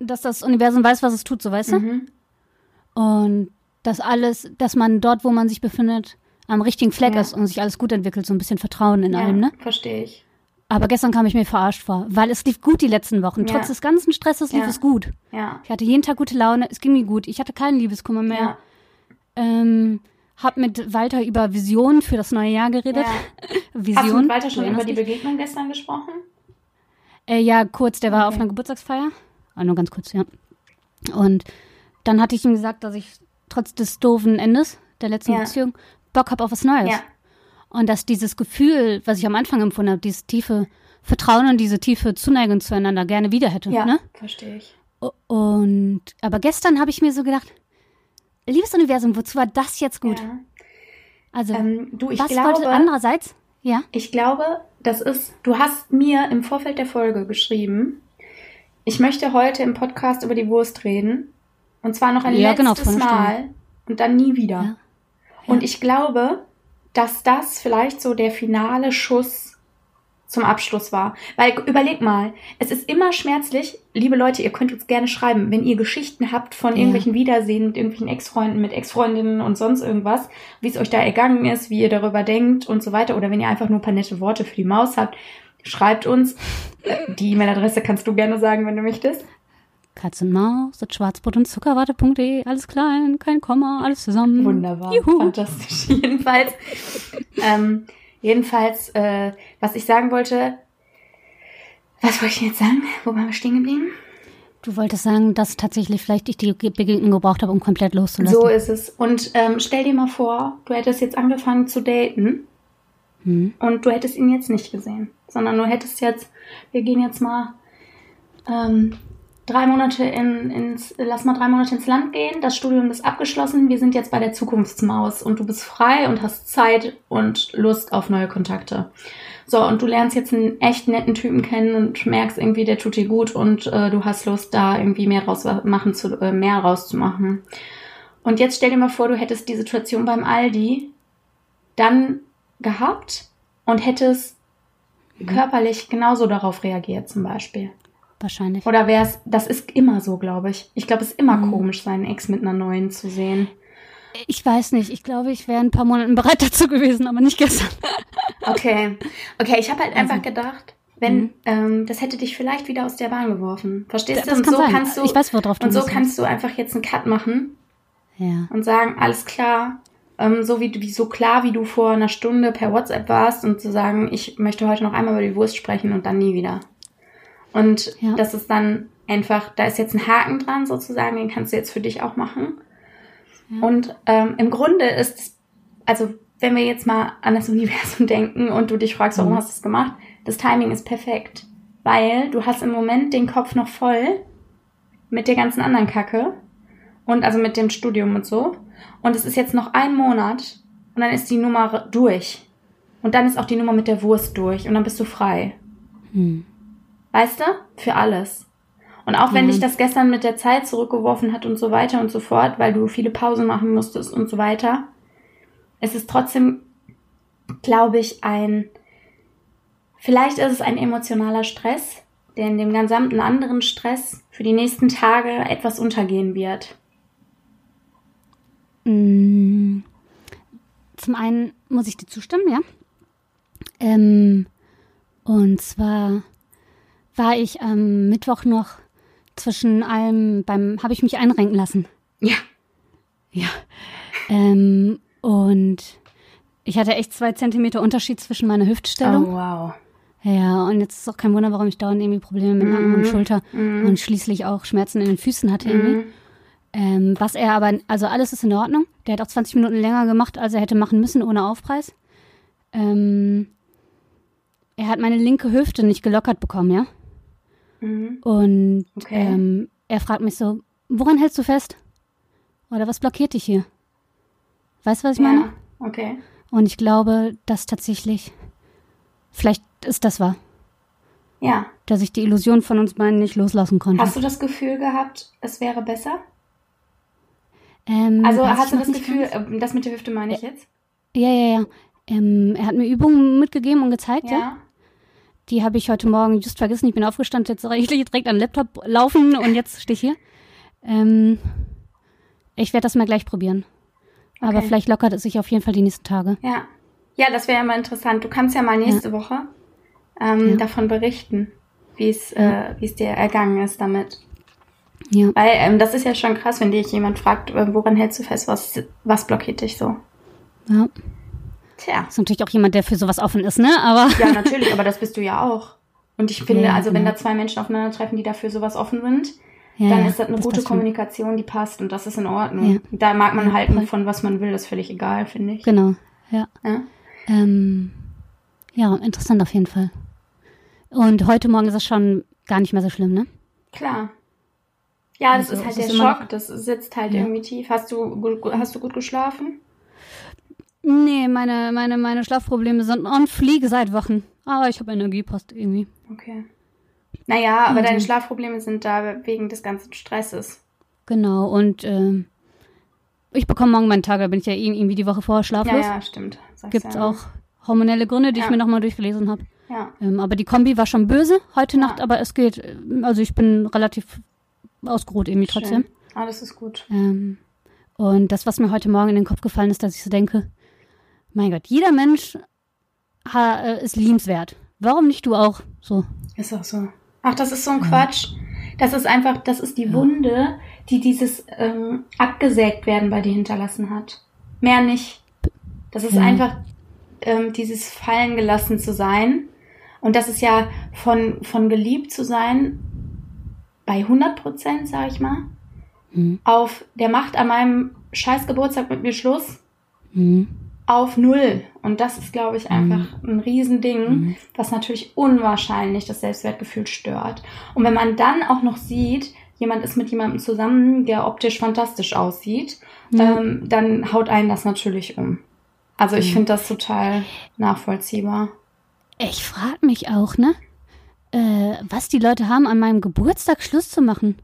dass das Universum weiß, was es tut, so weißt du?
Mhm.
Und dass alles, dass man dort, wo man sich befindet, am richtigen Fleck
Ja.
ist und sich alles gut entwickelt, so ein bisschen Vertrauen in
ja,
allem, ne?
verstehe ich.
Aber gestern kam ich mir verarscht vor, weil es lief gut die letzten Wochen.
Ja.
Trotz des ganzen Stresses lief
Ja.
es gut.
Ja.
Ich hatte jeden Tag gute Laune, es ging mir gut. Ich hatte keinen Liebeskummer mehr.
Ja.
Ähm, hab mit Walter über Visionen für das neue Jahr geredet.
ja.
Vision.
Hast du mit Walter schon über die? Begegnung gestern gesprochen?
Äh, ja, kurz, der war auf
Okay.
einer Geburtstagsfeier. Ah, nur ganz kurz, ja. Und dann hatte ich ihm gesagt, dass ich trotz des doofen Endes der letzten
Ja.
Beziehung Bock habe auf was Neues.
Ja.
Und dass dieses Gefühl, was ich am Anfang empfunden habe, dieses tiefe Vertrauen und diese tiefe Zuneigung zueinander gerne wieder hätte.
Ja,
Ne?
verstehe ich.
Und aber gestern habe ich mir so gedacht, liebes Universum, wozu war das jetzt gut?
Ja.
Also
Ähm, du, ich
was
glaube,
wollte andererseits? Ja.
ich glaube, das ist, du hast mir im Vorfeld der Folge geschrieben, ich möchte heute im Podcast über die Wurst reden. Und zwar noch ein
Ja, genau,
letztes
Stunde.
Mal und dann nie wieder.
Ja.
Und ich glaube, dass das vielleicht so der finale Schuss zum Abschluss war. Weil überleg mal, es ist immer schmerzlich, liebe Leute, ihr könnt uns gerne schreiben, wenn ihr Geschichten habt von
Ja.
irgendwelchen Wiedersehen mit irgendwelchen Ex-Freunden, mit Ex-Freundinnen und sonst irgendwas, wie es euch da ergangen ist, wie ihr darüber denkt und so weiter. Oder wenn ihr einfach nur ein paar nette Worte für die Maus habt, schreibt uns. Äh, Die E-Mail-Adresse kannst du gerne sagen, wenn du möchtest.
Katz und Maus, das Schwarzbrot und Zuckerwatte.de, alles klein, kein Komma, alles zusammen.
Wunderbar.
Juhu.
Fantastisch. Jedenfalls, ähm, jedenfalls, äh, was ich sagen wollte, was wollte ich jetzt sagen? Wo waren wir stehen geblieben?
Du wolltest sagen, dass tatsächlich vielleicht ich die Ge- Begegnung gebraucht habe, um komplett loszulassen.
So ist es. Und ähm, stell dir mal vor, du hättest jetzt angefangen zu daten
Hm.
und du hättest ihn jetzt nicht gesehen, sondern du hättest jetzt, wir gehen jetzt mal ähm, drei Monate in, ins, lass mal drei Monate ins Land gehen, das Studium ist abgeschlossen, wir sind jetzt bei der Zukunftsmaus und du bist frei und hast Zeit und Lust auf neue Kontakte. So, und du lernst jetzt einen echt netten Typen kennen und merkst irgendwie, der tut dir gut und äh, du hast Lust, da irgendwie mehr raus machen zu, äh, mehr rauszumachen. Und jetzt stell dir mal vor, du hättest die Situation beim Aldi dann gehabt und hättest körperlich genauso darauf reagiert, zum Beispiel.
Wahrscheinlich.
Oder wär's, das ist immer so, glaube ich. Ich glaube, es ist immer
Mhm.
komisch, seinen Ex mit einer neuen zu sehen.
Ich weiß nicht. Ich glaube, ich wäre in ein paar Monaten bereit dazu gewesen, aber nicht gestern.
Okay. Okay, ich habe halt
Also-
einfach gedacht, wenn,
Mhm.
ähm, das hätte dich vielleicht wieder aus der Bahn geworfen. Verstehst du?
Das
Und
kann
so
sein.
kannst du,
ich weiß, worauf du
und so
willst.
kannst du einfach jetzt einen Cut machen
Ja.
und sagen, alles klar, ähm, so wie, wie so klar, wie du vor einer Stunde per WhatsApp warst und zu sagen, ich möchte heute noch einmal über die Wurst sprechen und dann nie wieder. Und
Ja.
das ist dann einfach, da ist jetzt ein Haken dran sozusagen, den kannst du jetzt für dich auch machen. Und ähm, im Grunde ist, es- also wenn wir jetzt mal an das Universum denken und du dich fragst, warum
Mhm.
hast du es gemacht, das Timing ist perfekt. Weil du hast im Moment den Kopf noch voll mit der ganzen anderen Kacke und also mit dem Studium und so. Und es ist jetzt noch ein Monat und dann ist die Nummer durch. Und dann ist auch die Nummer mit der Wurst durch und dann bist du frei.
Hm.
Weißt du? Für alles. Und auch wenn
Ja.
dich das gestern mit der Zeit zurückgeworfen hat und so weiter und so fort, weil du viele Pausen machen musstest und so weiter, es ist trotzdem, glaube ich, ein, vielleicht ist es ein emotionaler Stress, der in dem gesamten anderen Stress für die nächsten Tage etwas untergehen wird.
Mm, Zum einen muss ich dir zustimmen, ja. Ähm, und zwar war ich am Mittwoch noch zwischen allem beim, habe ich mich einrenken lassen.
Ja.
Ja. Ähm, und ich hatte echt zwei Zentimeter Unterschied zwischen meiner Hüftstellung.
Oh, wow.
Ja, und jetzt ist auch kein Wunder, warum ich dauernd irgendwie Probleme mit Nacken und Schulter und schließlich auch Schmerzen in den Füßen hatte irgendwie. Ähm, was er aber, also alles ist in Ordnung. Der hat auch 20 Minuten länger gemacht, als er hätte machen müssen, ohne Aufpreis. Ähm, er hat meine linke Hüfte nicht gelockert bekommen, ja.
Mhm.
Und
Okay.
ähm, er fragt mich so, woran hältst du fest? Oder was blockiert dich hier? Weißt du, was ich meine?
Ja, okay.
Und ich glaube, dass tatsächlich, vielleicht ist das wahr,
Ja.
dass ich die Illusion von uns beiden nicht loslassen konnte.
Hast du das Gefühl gehabt, es wäre besser?
Ähm,
Also hast du das Gefühl,
ganz.
äh, das mit der Hüfte meine ich jetzt?
Ja, ja, ja. Ähm, er hat mir Übungen mitgegeben und gezeigt, ja. Die habe ich heute Morgen just vergessen. Ich bin aufgestanden, jetzt reichlich direkt den Laptop laufen und jetzt stehe ich hier. Ähm, Ich werde das mal gleich probieren. Aber
Okay.
vielleicht lockert es sich auf jeden Fall die nächsten Tage.
Ja. Ja, das wäre ja mal interessant. Du kannst ja mal nächste Woche ähm,
Ja.
davon berichten, wie es äh, wie es dir ergangen ist damit.
Ja.
Weil ähm, das ist ja schon krass, wenn dich jemand fragt, äh, woran hältst du fest, was, was blockiert dich so?
ja.
Tja.
Ist natürlich auch jemand, der für sowas offen ist, ne? Aber
Ja, natürlich, aber das bist du ja auch. Und ich finde,
Ja,
also wenn
genau.
da zwei Menschen aufeinandertreffen, die dafür sowas offen sind,
ja,
dann ist das eine gute
passt schon.
Kommunikation, die passt und das ist in Ordnung.
Ja.
Da mag man halten von was man will, das ist völlig egal, finde ich.
Genau, ja.
Ja?
Ähm, ja, interessant auf jeden Fall. Und heute Morgen ist es schon gar nicht mehr so schlimm, ne?
Klar. Ja, das
Also,
ist halt der Schock, das sitzt halt irgendwie tief. Hast du, gut, hast du gut geschlafen?
Nee, meine, meine, meine Schlafprobleme sind on fleek seit Wochen. Aber ich habe Energie, passt irgendwie.
Okay. Naja, aber
Also-
deine Schlafprobleme sind da wegen des ganzen Stresses.
Genau, und ähm, ich bekomme morgen meinen Tag, da bin ich ja eh irgendwie die Woche vorher
Ja,
schlaflos.
ja, stimmt. Sagst
Gibt es
ja.
auch hormonelle Gründe, die
Ja.
ich mir nochmal durchgelesen habe.
Ja.
Ähm, aber die Kombi war schon böse heute
Ja.
Nacht, aber es geht. ähm, Also ich bin relativ ausgeruht irgendwie trotzdem.
Schön. Ah, das ist gut.
Ähm, und das, was mir heute Morgen in den Kopf gefallen ist, dass ich so denke, mein Gott, jeder Mensch äh, ist liebenswert. Warum nicht du auch? So.
Ist auch so. Ach, das ist so ein Quatsch. Das ist einfach, das ist die Wunde, die dieses ähm, abgesägt werden bei dir hinterlassen hat. Mehr nicht. Das ist
Ja.
einfach ähm, dieses fallen gelassen zu sein. Und das ist ja von, von geliebt zu sein bei 100 Prozent, sag ich mal,
Mhm.
auf der macht an meinem scheiß Geburtstag mit mir Schluss
Mhm.
Auf null. Und das ist, glaube ich, einfach ein Riesending, was natürlich unwahrscheinlich das Selbstwertgefühl stört. Und wenn man dann auch noch sieht, jemand ist mit jemandem zusammen, der optisch fantastisch aussieht,
Ja.
ähm, dann haut einen das natürlich um. Also ich finde das total nachvollziehbar.
Ich frage mich auch, ne? Äh, was die Leute haben, an meinem Geburtstag Schluss zu machen.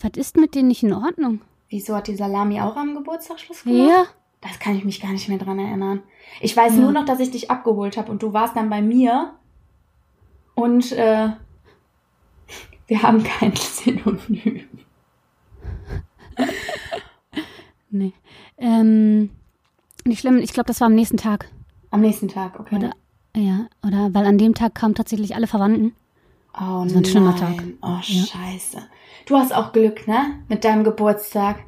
Was ist mit denen nicht in Ordnung?
Wieso hat die Salami auch am Geburtstag Schluss gemacht?
Ja.
Das kann ich mich gar nicht mehr dran erinnern. Ich weiß
Ja.
nur noch, dass ich dich abgeholt habe und du warst dann bei mir und äh, wir haben kein Synonym.
Nee. Ähm, nicht schlimm, ich glaube, das war am nächsten Tag.
Am nächsten Tag, okay.
Oder? Ja, oder weil an dem Tag kamen tatsächlich alle Verwandten.
Oh
Das war ein schlimmer. Tag.
Oh scheiße. Du hast auch Glück, ne? Mit deinem Geburtstag.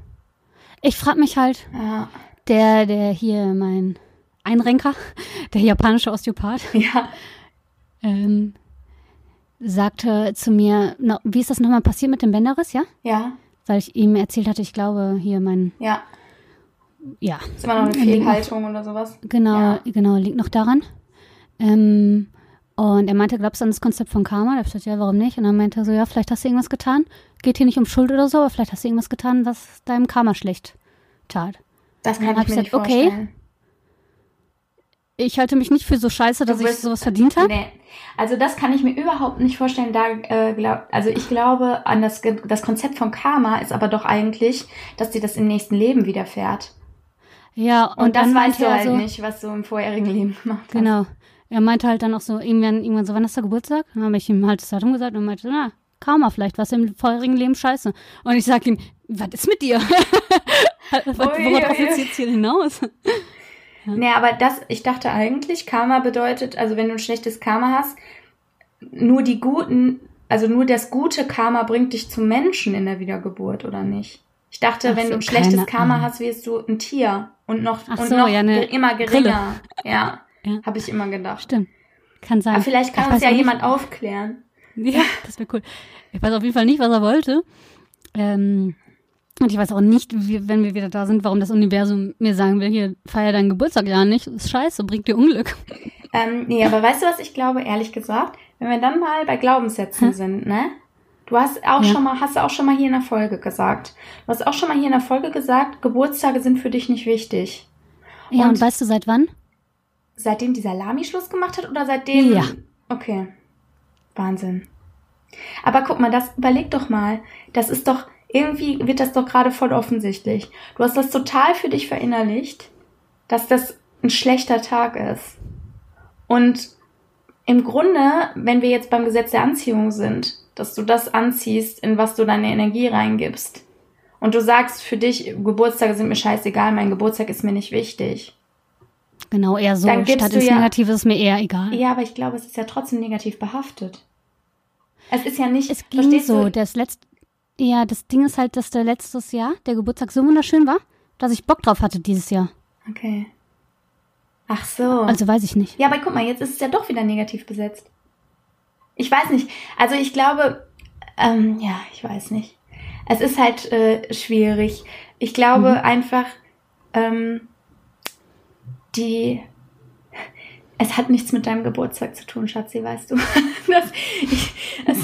Ich frage mich halt,
Ja.
Der, der hier mein Einrenker, der japanische Osteopath,
Ja.
ähm, sagte zu mir, na, wie ist das nochmal passiert mit dem Bänderriss, ja?
Ja.
Weil ich ihm erzählt hatte, ich glaube, hier mein,
Ja.
ja,
Ist immer noch eine
Liegt noch-
Fehlhaltung oder sowas.
genau,
Ja.
genau, liegt noch daran. Ähm, und er meinte, glaubst du an das Konzept von Karma? Da hab ich gesagt, ja, warum nicht? Und dann meinte er so, ja, vielleicht hast du irgendwas getan. Geht hier nicht um Schuld oder so, aber vielleicht hast du irgendwas getan, was deinem Karma schlecht tat.
Das kann ich mir nicht
gesagt, okay.
vorstellen.
Ich halte mich nicht für so scheiße, dass
Du
ich
bist-
sowas verdient habe.
Nee. Also das kann ich mir überhaupt nicht vorstellen. Da, äh, glaub, also ich glaube an das, das Konzept von Karma ist aber doch eigentlich, dass dir das im nächsten Leben widerfährt.
Ja,
Und,
und,
das weißt
meinte
du
er
halt
so,
nicht, was du im vorherigen Leben gemacht hast.
Genau. Er meinte halt dann auch so, irgendwann, irgendwann so, wann ist der Geburtstag? Dann habe ich ihm halt das Datum gesagt und er meinte, na, Karma vielleicht, was im vorherigen Leben scheiße. Und ich sag ihm, was ist mit dir?
Ui,
Worauf
ui.
jetzt hier hinaus?
Nee, aber das, ich dachte eigentlich, Karma bedeutet, also wenn du ein schlechtes Karma hast, nur die guten, also nur das gute Karma bringt dich zum Menschen in der Wiedergeburt, oder nicht? Ich dachte,
Ach
wenn
so,
du ein schlechtes Karma
Ahnung.
hast, wirst du ein Tier und noch,
Ach
und
so,
noch
ja,
ge- immer
Grille.
geringer. Ja,
Ja.
habe ich immer gedacht.
Stimmt. Kann sein.
Aber vielleicht
Ich
kann uns
weiß
ja
nicht-
jemand aufklären.
Ja, das wäre cool. Ich weiß auf jeden Fall nicht, was er wollte. Ähm, und ich weiß auch nicht, wie, wenn wir wieder da sind, warum das Universum mir sagen will, hier, feier deinen Geburtstag ja nicht. Ist scheiße, bringt dir Unglück.
Ähm, nee, aber weißt du, was ich glaube, ehrlich gesagt? Wenn wir dann mal bei Glaubenssätzen sind, ne? Du hast auch
Ja.
schon mal, hast du auch schon mal hier in der Folge gesagt. Du hast auch schon mal hier in der Folge gesagt, Geburtstage sind für dich nicht wichtig.
Ja, und,
Und-
weißt du seit wann?
Seitdem die Salami Schluss gemacht hat oder seitdem?
Ja.
Okay. Wahnsinn. Aber guck mal, das überleg doch mal. Das ist doch, irgendwie wird das doch gerade voll offensichtlich. Du hast das total für dich verinnerlicht, dass das ein schlechter Tag ist. Und im Grunde, wenn wir jetzt beim Gesetz der Anziehung sind, dass du das anziehst, in was du deine Energie reingibst. und du sagst für dich, Geburtstage sind mir scheißegal, mein Geburtstag ist mir nicht wichtig.
Genau, eher so.
Dann gibst
Statt
du
ins
ja-
Negative ist mir eher egal.
Ja, aber ich glaube, es ist ja trotzdem negativ behaftet. Es ist ja nicht,
Es ging so.
du?
Das letzte, ja, das Ding ist halt, dass der letztes Jahr der Geburtstag so wunderschön war, dass ich Bock drauf hatte dieses Jahr.
Okay. Ach so.
Also weiß ich nicht.
Ja, aber guck mal, jetzt ist es ja doch wieder negativ besetzt. Ich weiß nicht. Also ich glaube, ähm, ja, ich weiß nicht. Es ist halt äh, schwierig. Ich glaube
Mhm.
einfach, ähm, die. Es hat nichts mit deinem Geburtstag zu tun, Schatzi, weißt du. Das, ich, es,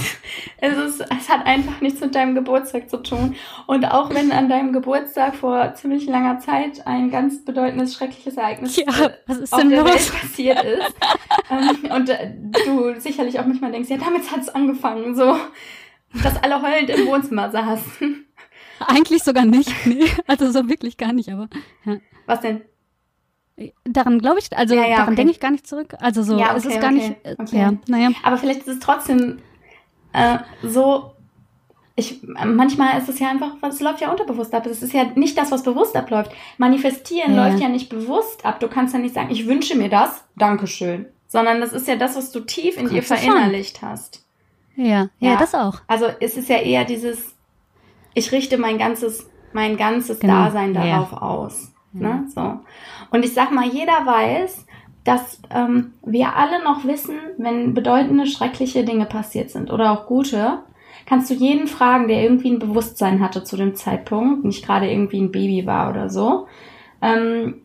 es, ist, es hat einfach nichts mit deinem Geburtstag zu tun. Und auch wenn an deinem Geburtstag vor ziemlich langer Zeit ein ganz bedeutendes, schreckliches Ereignis
Ja,
auf der
los?
Welt passiert ist. ähm, und äh, du sicherlich auch manchmal denkst, ja, damit hat es angefangen, so, dass alle heulend im Wohnzimmer saßen.
Eigentlich sogar nicht. Nee, also so wirklich gar nicht, aber ja.
Was denn?
Daran glaube ich, also
Ja, ja,
daran
okay.
denke ich gar nicht zurück. Also so,
Ja,
es
okay,
ist gar
okay,
nicht, äh, ja, naja.
Aber vielleicht ist es trotzdem äh, so. Ich, manchmal ist es ja einfach, es läuft ja unterbewusst ab. Es ist ja nicht das, was bewusst abläuft. Manifestieren läuft
ja.
nicht bewusst ab. Du kannst ja nicht sagen, ich wünsche mir das, Dankeschön. Sondern das ist ja das, was du tief in dir verinnerlicht hast.
Ja, ja, das auch.
Also es ist ja eher dieses, ich richte mein ganzes, mein ganzes
Genau,
Dasein darauf aus. Ne? So. Und ich sag mal, jeder weiß, dass ähm, wir alle noch wissen, wenn bedeutende, schreckliche Dinge passiert sind oder auch gute, kannst du jeden fragen, der irgendwie ein Bewusstsein hatte zu dem Zeitpunkt, nicht gerade irgendwie ein Baby war oder so. Ähm,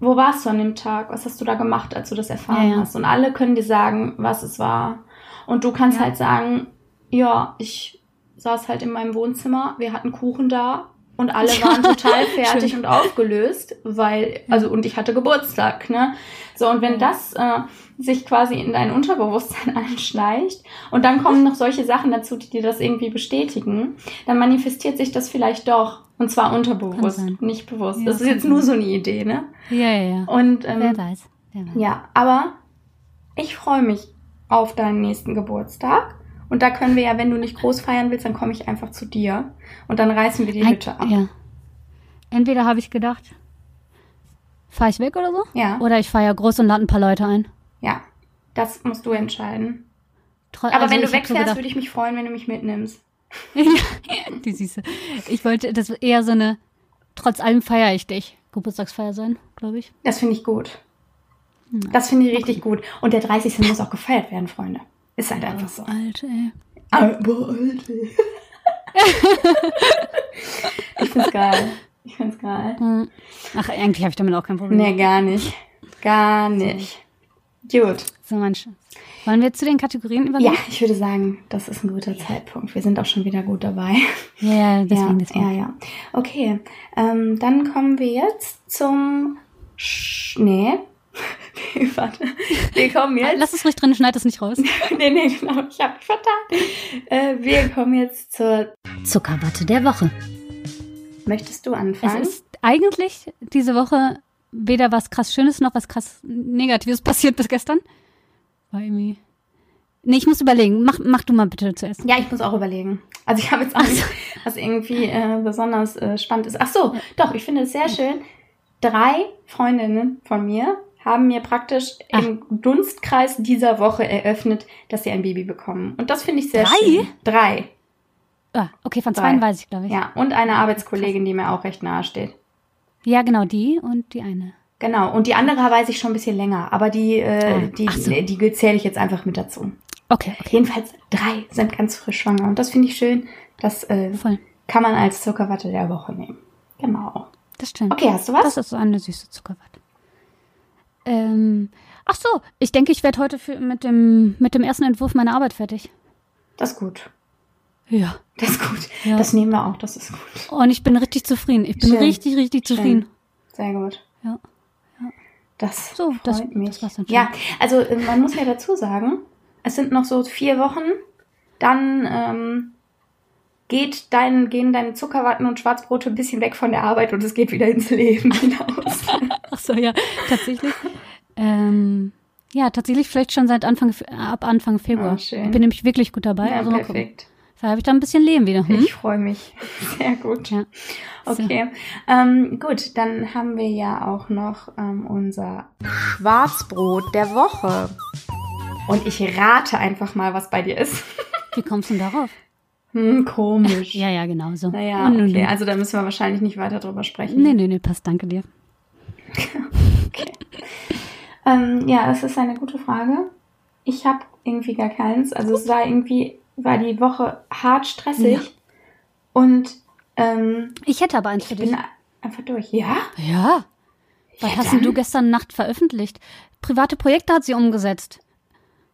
wo warst du an dem Tag? Was hast du da gemacht, als du das erfahren
Ja, ja.
hast? Und alle können dir sagen, was es war. Und du kannst
Ja.
halt sagen, ja, ich saß halt in meinem Wohnzimmer, wir hatten Kuchen da und alle waren total fertig
schön.
und aufgelöst, weil, also, und ich hatte Geburtstag, ne? So, und wenn das äh, sich quasi in dein Unterbewusstsein einschleicht und dann kommen noch solche Sachen dazu, die dir das irgendwie bestätigen, dann manifestiert sich das vielleicht doch. Und zwar unterbewusst, nicht bewusst.
Ja,
das ist jetzt nur so eine Idee, ne?
Ja, ja, ja.
Und ähm,
Wer weiß. Wer weiß.
ja, aber ich freue mich auf deinen nächsten Geburtstag. Und da können wir ja, wenn du nicht groß feiern willst, dann komme ich einfach zu dir. Und dann reißen wir die Hütte ab.
Ja. Entweder habe ich gedacht, fahre ich weg oder so,
Ja,
oder ich ja groß und lade ein paar Leute ein.
ja. Das musst du entscheiden.
Tro-
Aber
also
wenn du wegfährst,
so
würde ich mich freuen, wenn du mich mitnimmst.
die Süße. Ich wollte, das eher so eine, trotz allem feiere ich dich. Geburtstagsfeier sein, glaube ich.
Das finde ich gut.
Hm.
Das finde ich richtig gut. Und der 30. muss auch gefeiert werden, Freunde. Ist halt einfach so.
Alter, ey.
Aber, Alter. ich find's geil. Ich find's geil.
Ach, eigentlich habe ich damit auch kein Problem.
Nee, gar nicht. Gar nicht. Gut.
So, Schatz. Wollen wir zu den Kategorien übergehen?
Ja, ich würde sagen, das ist ein guter Zeitpunkt. Wir sind auch schon wieder gut dabei.
Ja, ja, deswegen,
ja,
deswegen.
ja, ja. Okay, ähm, dann kommen wir jetzt zum Sch Nee. Warte. Wir kommen jetzt.
Lass es ruhig drin, schneid es nicht raus.
nee, nee, genau. Ich habe mich vertan. Äh, wir kommen jetzt zur.
Zuckerwatte der Woche.
Möchtest du
Es
anfangen?
ist eigentlich diese Woche weder was krass Schönes noch was krass Negatives passiert bis gestern. War irgendwie. Nee, ich muss überlegen. Mach, mach du mal bitte zuerst.
ja, ich muss auch überlegen. Also ich habe jetzt auch nicht, was irgendwie äh, besonders äh, spannend ist. Ach so, doch, ich finde es sehr schön. Drei Freundinnen von mir haben mir praktisch
Ach.
im Dunstkreis dieser Woche eröffnet, dass sie ein Baby bekommen. Und das finde ich sehr
Drei?
schön. Drei?
Ah, okay, von zwei weiß ich, glaube ich.
Ja, und eine Arbeitskollegin, die mir auch recht nahe steht.
Ja, genau, die und die eine.
Genau. Und die andere weiß ich schon ein bisschen länger, aber die, äh,
Ah,
die,
so.
die zähle ich jetzt einfach mit dazu.
Okay, okay,
Jedenfalls drei sind ganz frisch schwanger. Und das finde ich schön. Das äh, kann man als Zuckerwatte der Woche nehmen. Genau.
Das stimmt.
Okay, hast du was?
Das ist so eine süße Zuckerwatte. Ähm, ach so, ich denke, ich werde heute für, mit, dem, mit dem ersten Entwurf meiner Arbeit fertig.
Das ist gut.
Ja.
Das ist gut.
Ja.
Das nehmen wir auch. Das ist gut.
Und ich bin richtig zufrieden. Ich bin
Schön.
richtig, richtig zufrieden.
Schön. Sehr gut.
Ja.
Das
So,
freut
das-
mich.
das war's dann schon.
ja, also äh, man muss ja dazu sagen, es sind noch so vier Wochen. Dann ähm, geht dein, gehen deine Zuckerwatten und Schwarzbrote ein bisschen weg von der Arbeit und es geht wieder ins Leben hinaus.
So, ja, tatsächlich. ähm, ja, tatsächlich vielleicht schon seit Anfang, ab Anfang Februar. Ich bin nämlich wirklich gut dabei.
ja,
also
perfekt.
Da habe ich da ein bisschen Leben wieder. Hm?
Ich freue mich. Sehr gut.
Ja.
Okay. Ähm, gut, dann haben wir ja auch noch ähm, unser Schwarzbrot der Woche. Und ich rate einfach mal, was bei dir ist.
Wie kommst du denn darauf?
Hm, komisch.
Ja, ja, genau so.
Naja, okay. Also da müssen wir wahrscheinlich nicht weiter drüber sprechen.
Nee, nee, nee, passt, danke dir.
Okay. Ähm, ja, das ist eine gute Frage. Ich habe irgendwie gar keins. Also es war irgendwie, war die Woche hart stressig.
Ja.
Und ähm,
Ich hätte aber eins für
ich
dich.
bin einfach durch. Ja?
Ja. Was
Ja,
hast denn du gestern Nacht veröffentlicht? Private Projekte hat sie umgesetzt.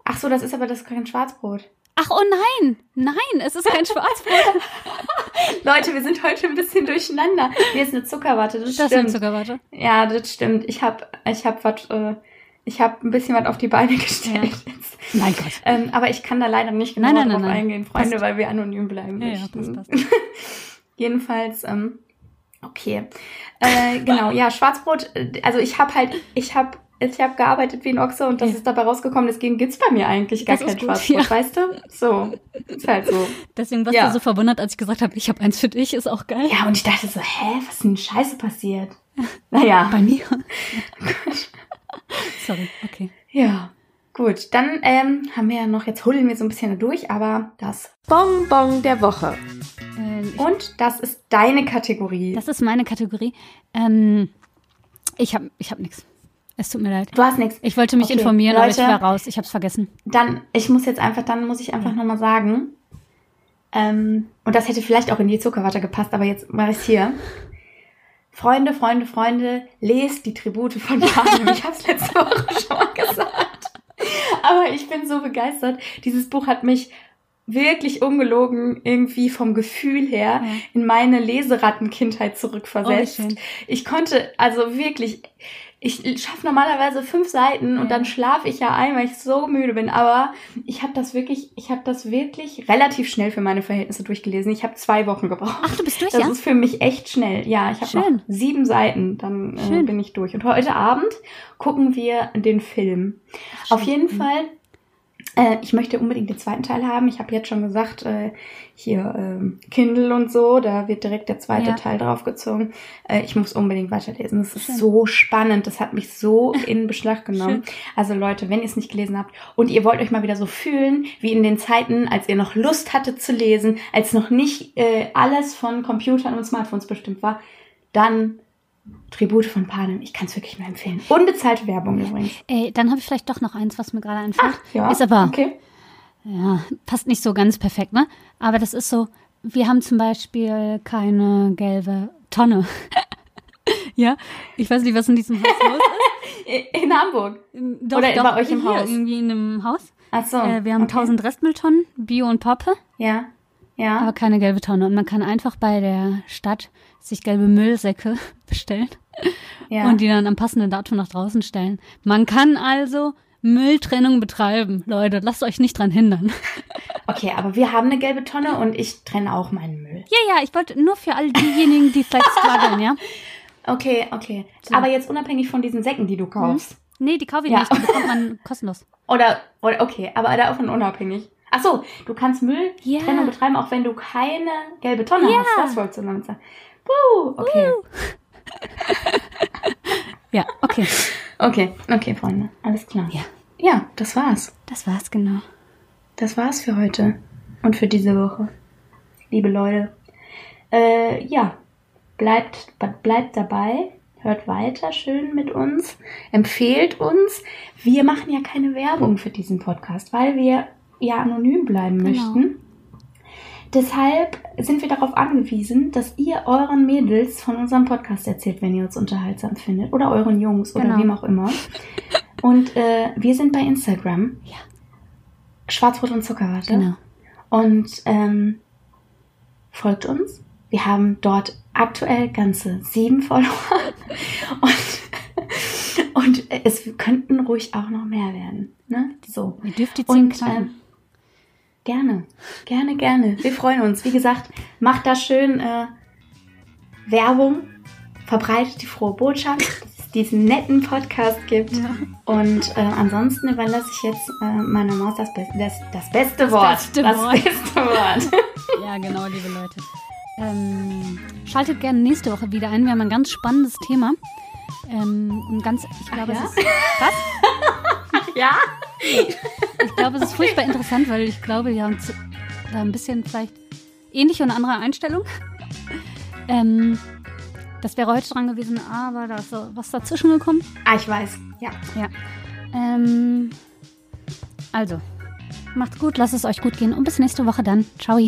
Ach so, das ist aber das kein Schwarzbrot.
Ach, oh nein. Nein, es ist kein Schwarzbrot.
Leute, wir sind heute ein bisschen durcheinander. Mir ist eine Zuckerwatte, das,
Das
stimmt.
sind Zuckerwatte.
Ja, das stimmt. Ich habe ich hab was, äh, ich habe ein bisschen was auf die Beine gestellt. Jetzt.
Mein Gott.
Ähm, aber ich kann da leider nicht genau
Nein, nein,
drauf
nein,
eingehen, Freunde,
Passt.
weil wir anonym bleiben
Ja, ja,
möchten.
passt, passt.
Jedenfalls, ähm, okay. Äh, genau, ja, Schwarzbrot, äh, also ich habe halt, ich habe ich habe gearbeitet wie ein Ochse und das
Ja.
ist dabei rausgekommen, deswegen gibt's bei mir eigentlich gar
Das
kein Schwarzbrot,
ja.
weißt du? So, ist halt so.
Deswegen warst
Ja.
du so verwundert, als ich gesagt habe, ich habe eins für dich, ist auch geil.
Ja, und ich dachte so, hä, was ist denn Scheiße passiert? Naja,
Bei mir. Sorry, okay.
ja. Gut, dann ähm, haben wir ja noch, jetzt holen wir so ein bisschen durch, aber das Bonbon der Woche.
Äh, ich,
Und das ist deine Kategorie.
das ist meine Kategorie. Ähm, ich habe ich hab nichts. Es tut mir leid.
du hast nichts.
Ich wollte mich
Okay,
informieren, aber ich
Leute.
war raus. Ich habe es vergessen.
Dann, ich muss jetzt einfach, dann muss ich einfach nochmal sagen, ähm, und das hätte vielleicht auch in die Zuckerwatte gepasst, aber jetzt mache ich es hier. Freunde, Freunde, Freunde, lest die Tribute von Panem. Ich habe es letzte Woche schon mal gesagt. Aber ich bin so begeistert. Dieses Buch hat mich wirklich ungelogen irgendwie vom Gefühl her in meine Leseratten-Kindheit zurückversetzt.
Oh,
ich konnte, also wirklich, ich schaffe normalerweise fünf Seiten und dann schlafe ich ja ein, weil ich so müde bin. Aber ich habe das wirklich, ich habe das wirklich relativ schnell für meine Verhältnisse durchgelesen. Ich habe zwei Wochen gebraucht.
Ach, du bist durch,
Das
ja?
ist für mich echt schnell. Ja, ich habe noch sieben Seiten, dann äh, bin ich durch. Und heute Abend gucken wir den Film. Auf jeden Fall, äh, ich möchte unbedingt den zweiten Teil haben. Ich habe jetzt schon gesagt, äh, hier ähm, Kindle und so, da wird direkt der zweite
Ja.
Teil draufgezogen. Äh, ich muss unbedingt weiterlesen. Das ist
Schön.
so spannend. Das hat mich so in Beschlag genommen. Also Leute, wenn ihr es nicht gelesen habt und ihr wollt euch mal wieder so fühlen wie in den Zeiten, als ihr noch Lust hattet zu lesen, als noch nicht äh, alles von Computern und Smartphones bestimmt war, dann Tribute von Panem. Ich kann es wirklich nur empfehlen. Unbezahlte Werbung übrigens.
Ey, dann habe ich vielleicht doch noch eins, was mir gerade einfällt.
Ja,
Ist aber,
okay.
ja, passt nicht so ganz perfekt, ne? Aber das ist so, wir haben zum Beispiel keine gelbe Tonne. ja, ich weiß nicht, was in diesem Haus los
In Hamburg.
ist. Doch,
Oder
doch,
bei euch im
hier,
Haus?
irgendwie in einem Haus.
Ach so.
Äh, wir haben
okay.
1000 Restmülltonnen, Bio und Poppe,
Ja. Ja.
aber keine gelbe Tonne. Und man kann einfach bei der Stadt sich gelbe Müllsäcke bestellen
ja.
und die dann am passenden Datum nach draußen stellen. Man kann also Mülltrennung betreiben. Leute, lasst euch nicht dran hindern.
okay, aber wir haben eine gelbe Tonne und ich trenne auch meinen Müll.
Ja, ja, ich wollte nur für all diejenigen, die vielleicht strugglen, ja?
Okay, okay.
So.
Aber jetzt unabhängig von diesen Säcken, die du kaufst.
Nee, die kaufe ich
Ja.
nicht, die bekommt man kostenlos.
Oder, oder okay, aber davon unabhängig. Ach so, du kannst Mülltrennung
Ja.
betreiben, auch wenn du keine gelbe Tonne
Ja.
hast. Das wolltest du damit sagen. Puh, okay.
Ja, okay.
Okay, okay, Freunde. Alles klar.
Ja.
Ja, das war's.
Das war's genau.
Das war's für heute und für diese Woche. Liebe Leute. Äh, ja, bleibt, bleibt dabei. Hört weiter schön mit uns. Empfehlt uns. Wir machen ja keine Werbung für diesen Podcast, weil wir ja anonym bleiben
Genau.
möchten. Deshalb sind wir darauf angewiesen, dass ihr euren Mädels von unserem Podcast erzählt, wenn ihr uns unterhaltsam findet. Oder euren Jungs oder
Genau.
wem auch immer. Und äh, wir sind bei Instagram.
Ja.
Schwarzbrot und Zuckerwatte.
Genau.
Und ähm, folgt uns. Wir haben dort aktuell ganze sieben Follower. Und, und es könnten ruhig auch noch mehr werden. Ne? So.
Ihr dürft die zehn
Und gerne, gerne, gerne. Wir freuen uns. Wie gesagt, macht da schön äh, Werbung, verbreitet die frohe Botschaft. Das ist diesen netten Podcast gibt. Und äh, ansonsten überlasse ich jetzt äh, meiner Maus das, Be das, das beste Wort.
beste
das
Wort.
beste Wort.
Ja, genau, liebe Leute. Ähm, schaltet gerne nächste Woche wieder ein. Wir haben ein ganz spannendes Thema. Ähm, und ganz, ich glaube,
ja?
es ist. Was?
ja?
Ich glaube, es ist furchtbar interessant, weil ich glaube, wir haben da ein bisschen vielleicht ähnliche und andere Einstellung. Ähm, das wäre heute dran gewesen, aber da ist so was dazwischen gekommen.
Ah, ich weiß. Ja.
Ja. Ähm, also, macht's gut, lasst es euch gut gehen und bis nächste Woche dann. Ciao.